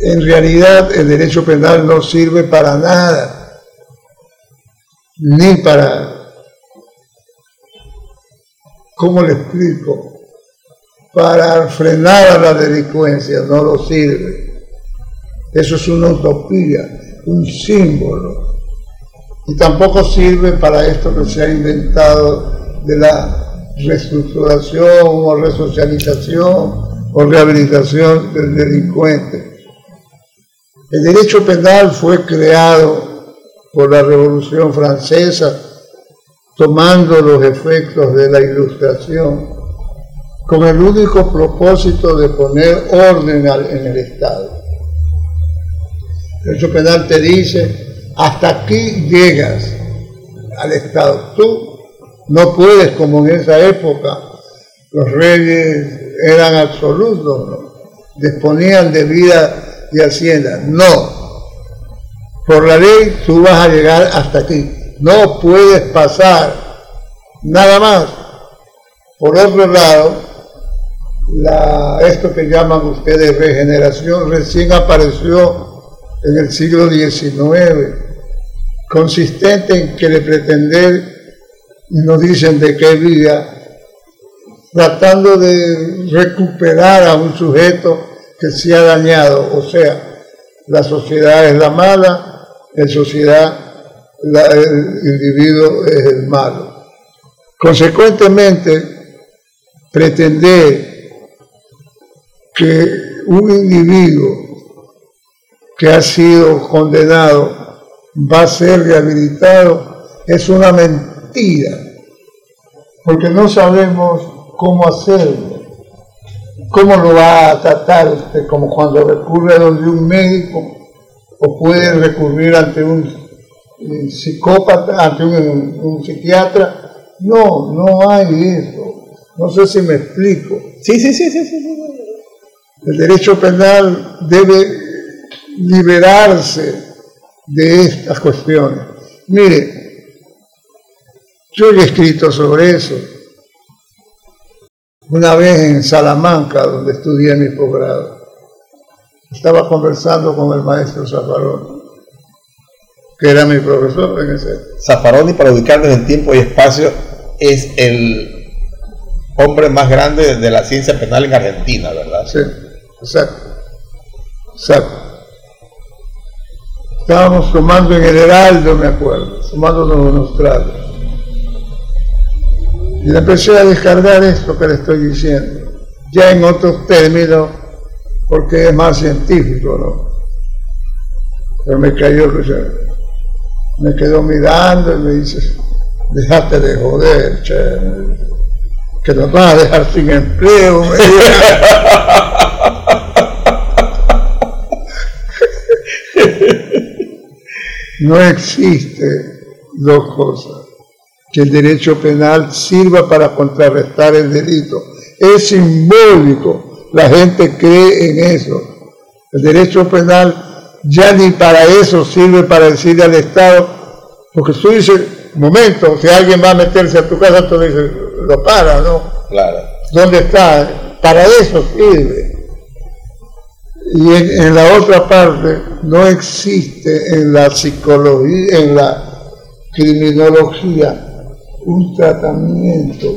En realidad el derecho penal no sirve para nada, ni para, ¿cómo le explico? Para frenar a la delincuencia, no lo sirve. Eso es una utopía, un símbolo. Y tampoco sirve para esto que se ha inventado de la reestructuración o resocialización o rehabilitación del delincuente. El derecho penal fue creado por la Revolución Francesa, tomando los efectos de la Ilustración, con el único propósito de poner orden en el Estado. El derecho penal te dice, hasta aquí llegas al Estado. Tú no puedes, como en esa época, los reyes eran absolutos, ¿no? disponían de vida y hacienda. No. Por la ley tú vas a llegar hasta aquí. No puedes pasar nada más. Por otro lado, la, esto que llaman ustedes regeneración recién apareció en el siglo XIX, consistente en que le pretender, y nos dicen de qué vía, tratando de recuperar a un sujeto que se ha dañado, o sea, la sociedad es la mala, en sociedad el individuo es el malo. Consecuentemente, pretender que un individuo que ha sido condenado va a ser rehabilitado es una mentira, porque no sabemos cómo hacerlo. ¿Cómo lo va a tratar usted? Como cuando recurre a donde un médico o puede recurrir ante un psicópata, ante un, un psiquiatra. No, no hay eso. No sé si me explico. Sí, sí, sí, sí, sí. El derecho penal debe liberarse de estas cuestiones. Mire, yo he escrito sobre eso. Una vez en Salamanca, donde estudié mi posgrado, estaba conversando con el maestro Zafarón que era mi profesor en ese. Zaffaroni, para ubicarnos en tiempo y espacio, es el hombre más grande de la ciencia penal en Argentina, ¿verdad? Sí, exacto. Exacto. Estábamos tomando en el Heraldo, me acuerdo, tomando unos tragos. Y le empecé a descargar esto que le estoy diciendo, ya en otros términos, porque es más científico, ¿no? Pero me cayó me quedó mirando y me dice, déjate de joder, che, que nos vas a dejar sin empleo. no existe dos cosas. Que el derecho penal sirva para contrarrestar el delito. Es simbólico. La gente cree en eso. El derecho penal ya ni para eso sirve para decirle al Estado, porque tú dices, momento, si alguien va a meterse a tu casa, tú dices, lo para, ¿no? Claro. ¿Dónde está? Para eso sirve. Y en, la otra parte no existe en la psicología, en la criminología, un tratamiento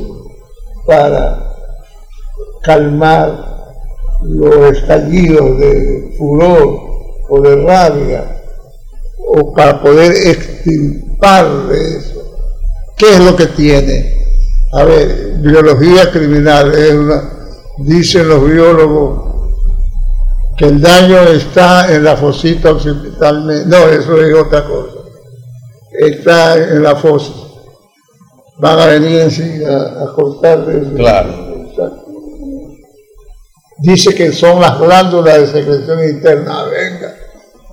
para calmar los estallidos de furor o de rabia, o para poder extirpar de eso. ¿Qué es lo que tiene? A ver, biología criminal es una, dicen los biólogos que el daño está en la fosita occipital, no, eso es otra cosa, está en la fosa. Van a venir en a, a cortar Claro. Dice que son las glándulas de secreción interna. Venga,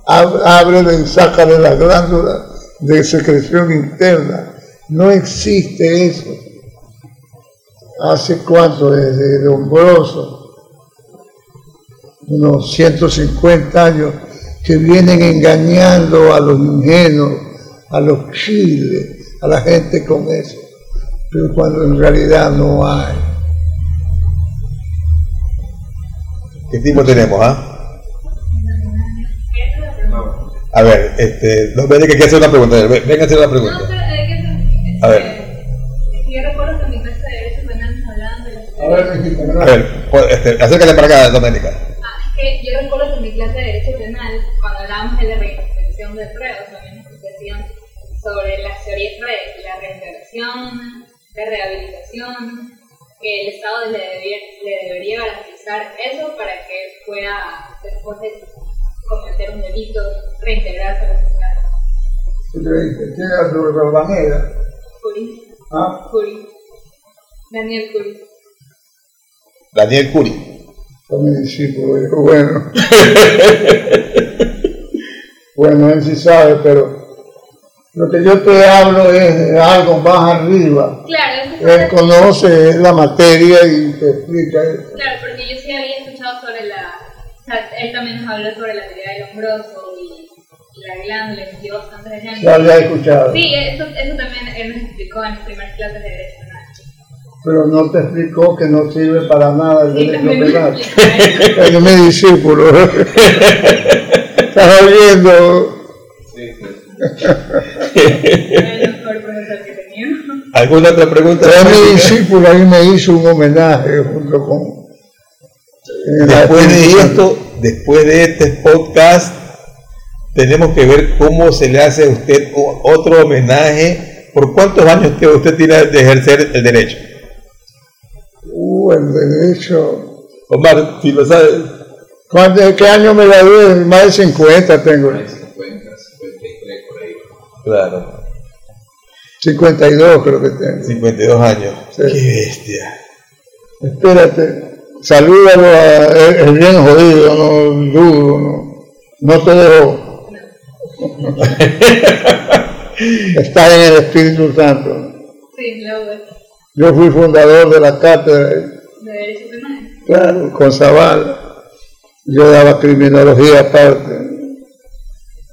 ábrele y sácale las glándulas de secreción interna. No existe eso. ¿Hace cuánto? Desde Lombroso, unos 150 años, que vienen engañando a los ingenuos, a los chiles, a la gente con eso. Pero cuando en realidad no hay. ¿Qué tipo tenemos, ah? A ver, este, no, ven que quiere hacer una pregunta. Venga a hacer una pregunta. A ver. Yo recuerdo que en mi clase de Derecho Penal nos hablaban de las. A ver, a ver pues, este, acércate para acá, Doménica. Ah, es que yo recuerdo que en mi clase de Derecho Penal, cuando hablábamos de la reintegración de pruebas, también nos decían sobre las teorías de la reintegración, de rehabilitación, que el Estado le, le debería garantizar eso para que pueda después de cometer un delito, reintegrarse a la sociedad. ¿Quién era tu Balvanera? Curi. ¿Ah? Curi. Daniel Curi. Daniel Curi. Fue mi discípulo, dijo, bueno. bueno, él sí sabe, pero lo que yo te hablo es de algo más arriba. Claro, él conoce la materia y te explica eso. Claro, porque yo sí había escuchado sobre la él también nos habló sobre la teoría del hombroso y, la glándula, y dio bastantes ejemplos. Lo había escuchado. Sí, eso, eso también él nos explicó en las primeras clases de Derecho Pero no te explicó que no sirve para nada el derecho penal. Es mi discípulo. Estás oyendo. ¿Alguna otra pregunta? Mi discípulo ahí me hizo un homenaje junto con. Después de esto, después de este podcast, tenemos que ver cómo se le hace a usted otro homenaje. ¿Por cuántos años que usted tiene de ejercer el derecho? Uh, el derecho. Omar, si lo sabe. ¿Cuánto- ¿Qué año me gradué? Más de 50 tengo. Claro, 52 creo que tengo. 52 años. Sí. Qué bestia. Espérate. Salúdalo a. Es bien jodido, no duro, no. No te dejo. Está en el Espíritu Santo. Sí, la UDE, Yo fui fundador de la cátedra, de Derecho Penal. claro, con Zavala. Yo daba criminología aparte.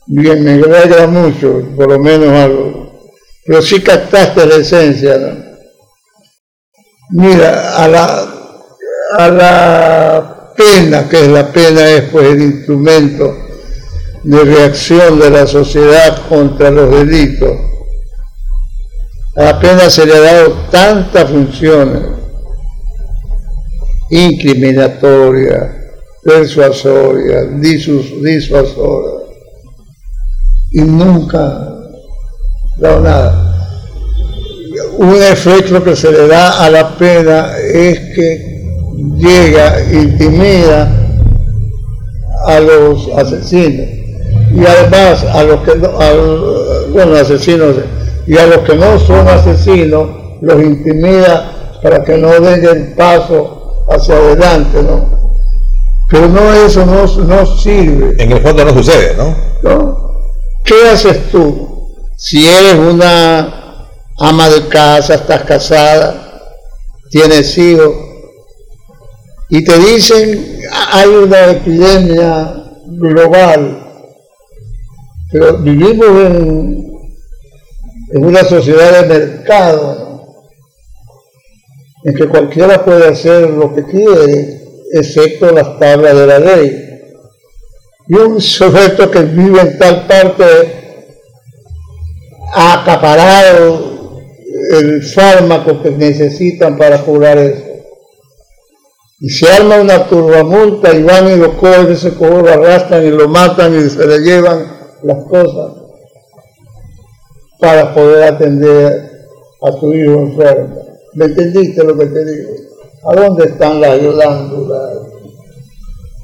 Bien, me alegra mucho, por lo menos algo. Pero sí captaste la esencia, ¿no? Mira, a la, a la pena, que es la pena, es pues el instrumento de reacción de la sociedad contra los delitos. A la pena se le ha dado tantas funciones incriminatoria, persuasoria, disus- disuasoria, y nunca dado nada. Un efecto que se le da a la pena es que llega, intimida a los asesinos y además a los que no, al- bueno, asesinos y a los que no son asesinos los intimida para que no den el paso hacia adelante, ¿no? Pero no eso no, no sirve. En el fondo no sucede, ¿no? ¿no? ¿Qué haces tú? Si eres una ama de casa, estás casada, tienes hijos, y te dicen hay una epidemia global, pero vivimos en, una sociedad de mercado, en que cualquiera puede hacer lo que quiere, excepto las tablas de la ley y un sujeto que vive en tal parte ha acaparado el fármaco que necesitan para curar eso. Y se arma una turbamulta y van y lo cogen, ese cojo lo arrastran y lo matan y se le llevan las cosas para poder atender a tu hijo enfermo. ¿Me entendiste lo que te digo? ¿A dónde están las?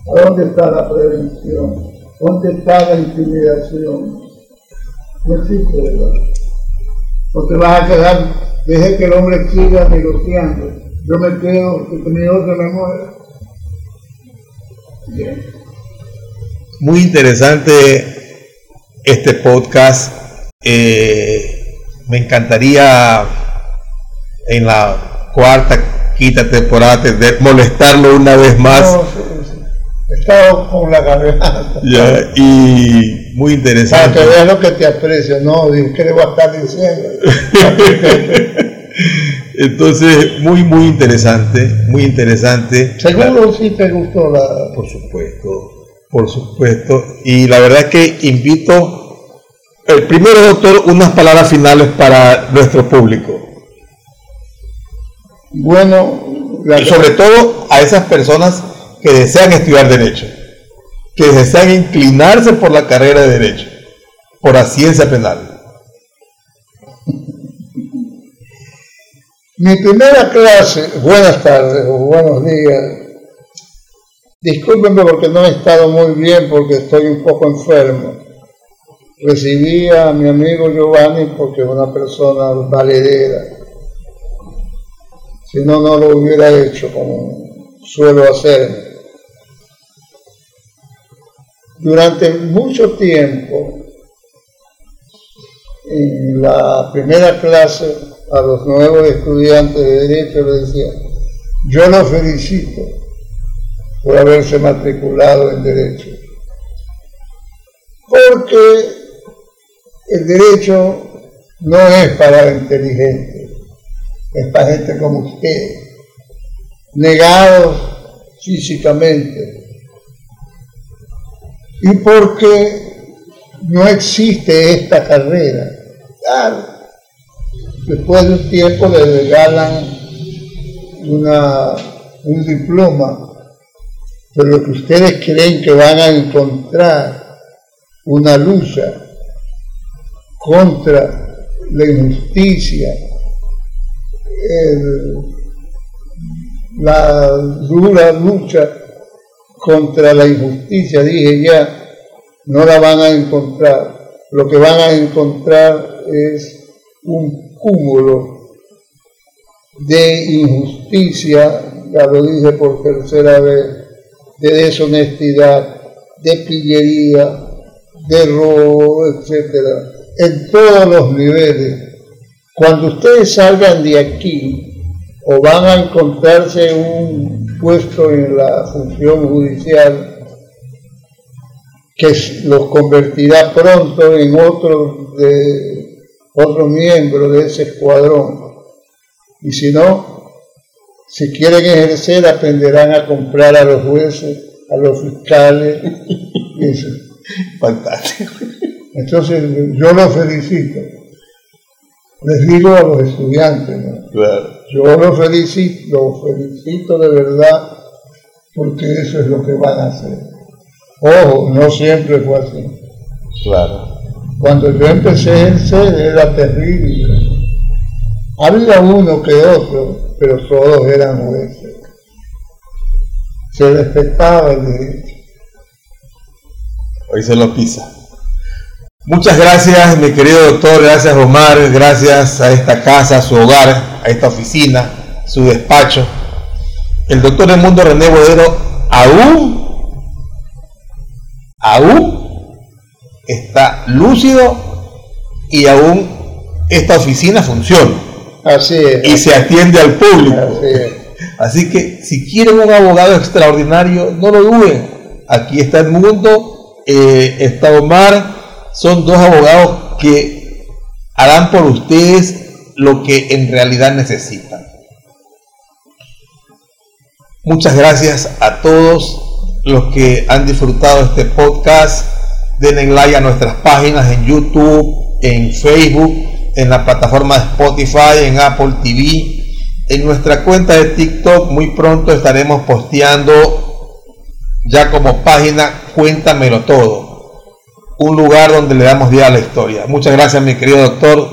¿A dónde está la prevención? ¿Dónde está la intimidación? No existe, ¿verdad? No te vas a quedar, deje que el hombre siga negociando. Yo me quedo, que mi se me muera. Bien. Muy interesante este podcast. Eh, me encantaría en la cuarta, quinta temporada molestarlo una vez más. No, estado con la garganta. Ya, y muy Para interesante. que veas lo que te aprecio, no, ¿qué le voy a estar diciendo? Entonces, muy, muy interesante, muy interesante. Seguro sí te gustó la... Por supuesto, por supuesto. Y la verdad es que invito, el primero, doctor, unas palabras finales para nuestro público. Bueno, la Y sobre todo a esas personas que desean estudiar Derecho, que desean inclinarse por la carrera de Derecho, por la ciencia penal. Mi primera clase, buenas tardes o buenos días. Discúlpenme porque no he estado muy bien porque estoy un poco enfermo. Recibí a mi amigo Giovanni porque es una persona valedera. Si no, no lo hubiera hecho como suelo hacer. Durante mucho tiempo, en la primera clase, a los nuevos estudiantes de Derecho les decía, yo los felicito por haberse matriculado en Derecho. Porque el Derecho no es para inteligentes, es para gente como usted, negados físicamente. Y porque no existe esta carrera. Claro, después de un tiempo le regalan una, un diploma, pero lo que ustedes creen que van a encontrar una lucha contra la injusticia, la dura lucha contra la injusticia, dije ya, no la van a encontrar. Lo que van a encontrar es un cúmulo de injusticia, ya lo dije por tercera vez, de deshonestidad, de pillería, de robo, etcétera, en todos los niveles. Cuando ustedes salgan de aquí o van a encontrarse un puesto en la función judicial que los convertirá pronto en otro de otro miembro de ese escuadrón. Y si no, si quieren ejercer, aprenderán a comprar a los jueces, a los fiscales. Fantástico. Entonces, yo los felicito. Les digo a los estudiantes, yo los felicito, los felicito de verdad porque eso es lo que van a hacer. Ojo, no siempre fue así. Claro. Cuando yo empecé a ejercer era terrible. Había uno que otro, pero todos eran jueces. Se respetaba el derecho. Hoy se lo pisa. Muchas gracias, mi querido doctor, gracias Omar, gracias a esta casa, a su hogar, a esta oficina, su despacho. El doctor Mundo René Bodero aún, aún está lúcido y aún esta oficina funciona. Así es. Y se atiende al público. Así es. Así que si quieren un abogado extraordinario, no lo duden. Aquí está el mundo, eh, está Omar, son dos abogados que harán por ustedes lo que en realidad necesitan. Muchas gracias a todos los que han disfrutado este podcast. Denle like a nuestras páginas en YouTube, en Facebook, en la plataforma de Spotify, en Apple TV. En nuestra cuenta de TikTok muy pronto estaremos posteando ya como página Cuéntamelo todo. Un lugar donde le damos día a la historia. Muchas gracias mi querido doctor.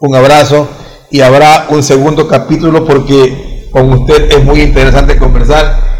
Un abrazo y habrá un segundo capítulo porque con usted es muy interesante conversar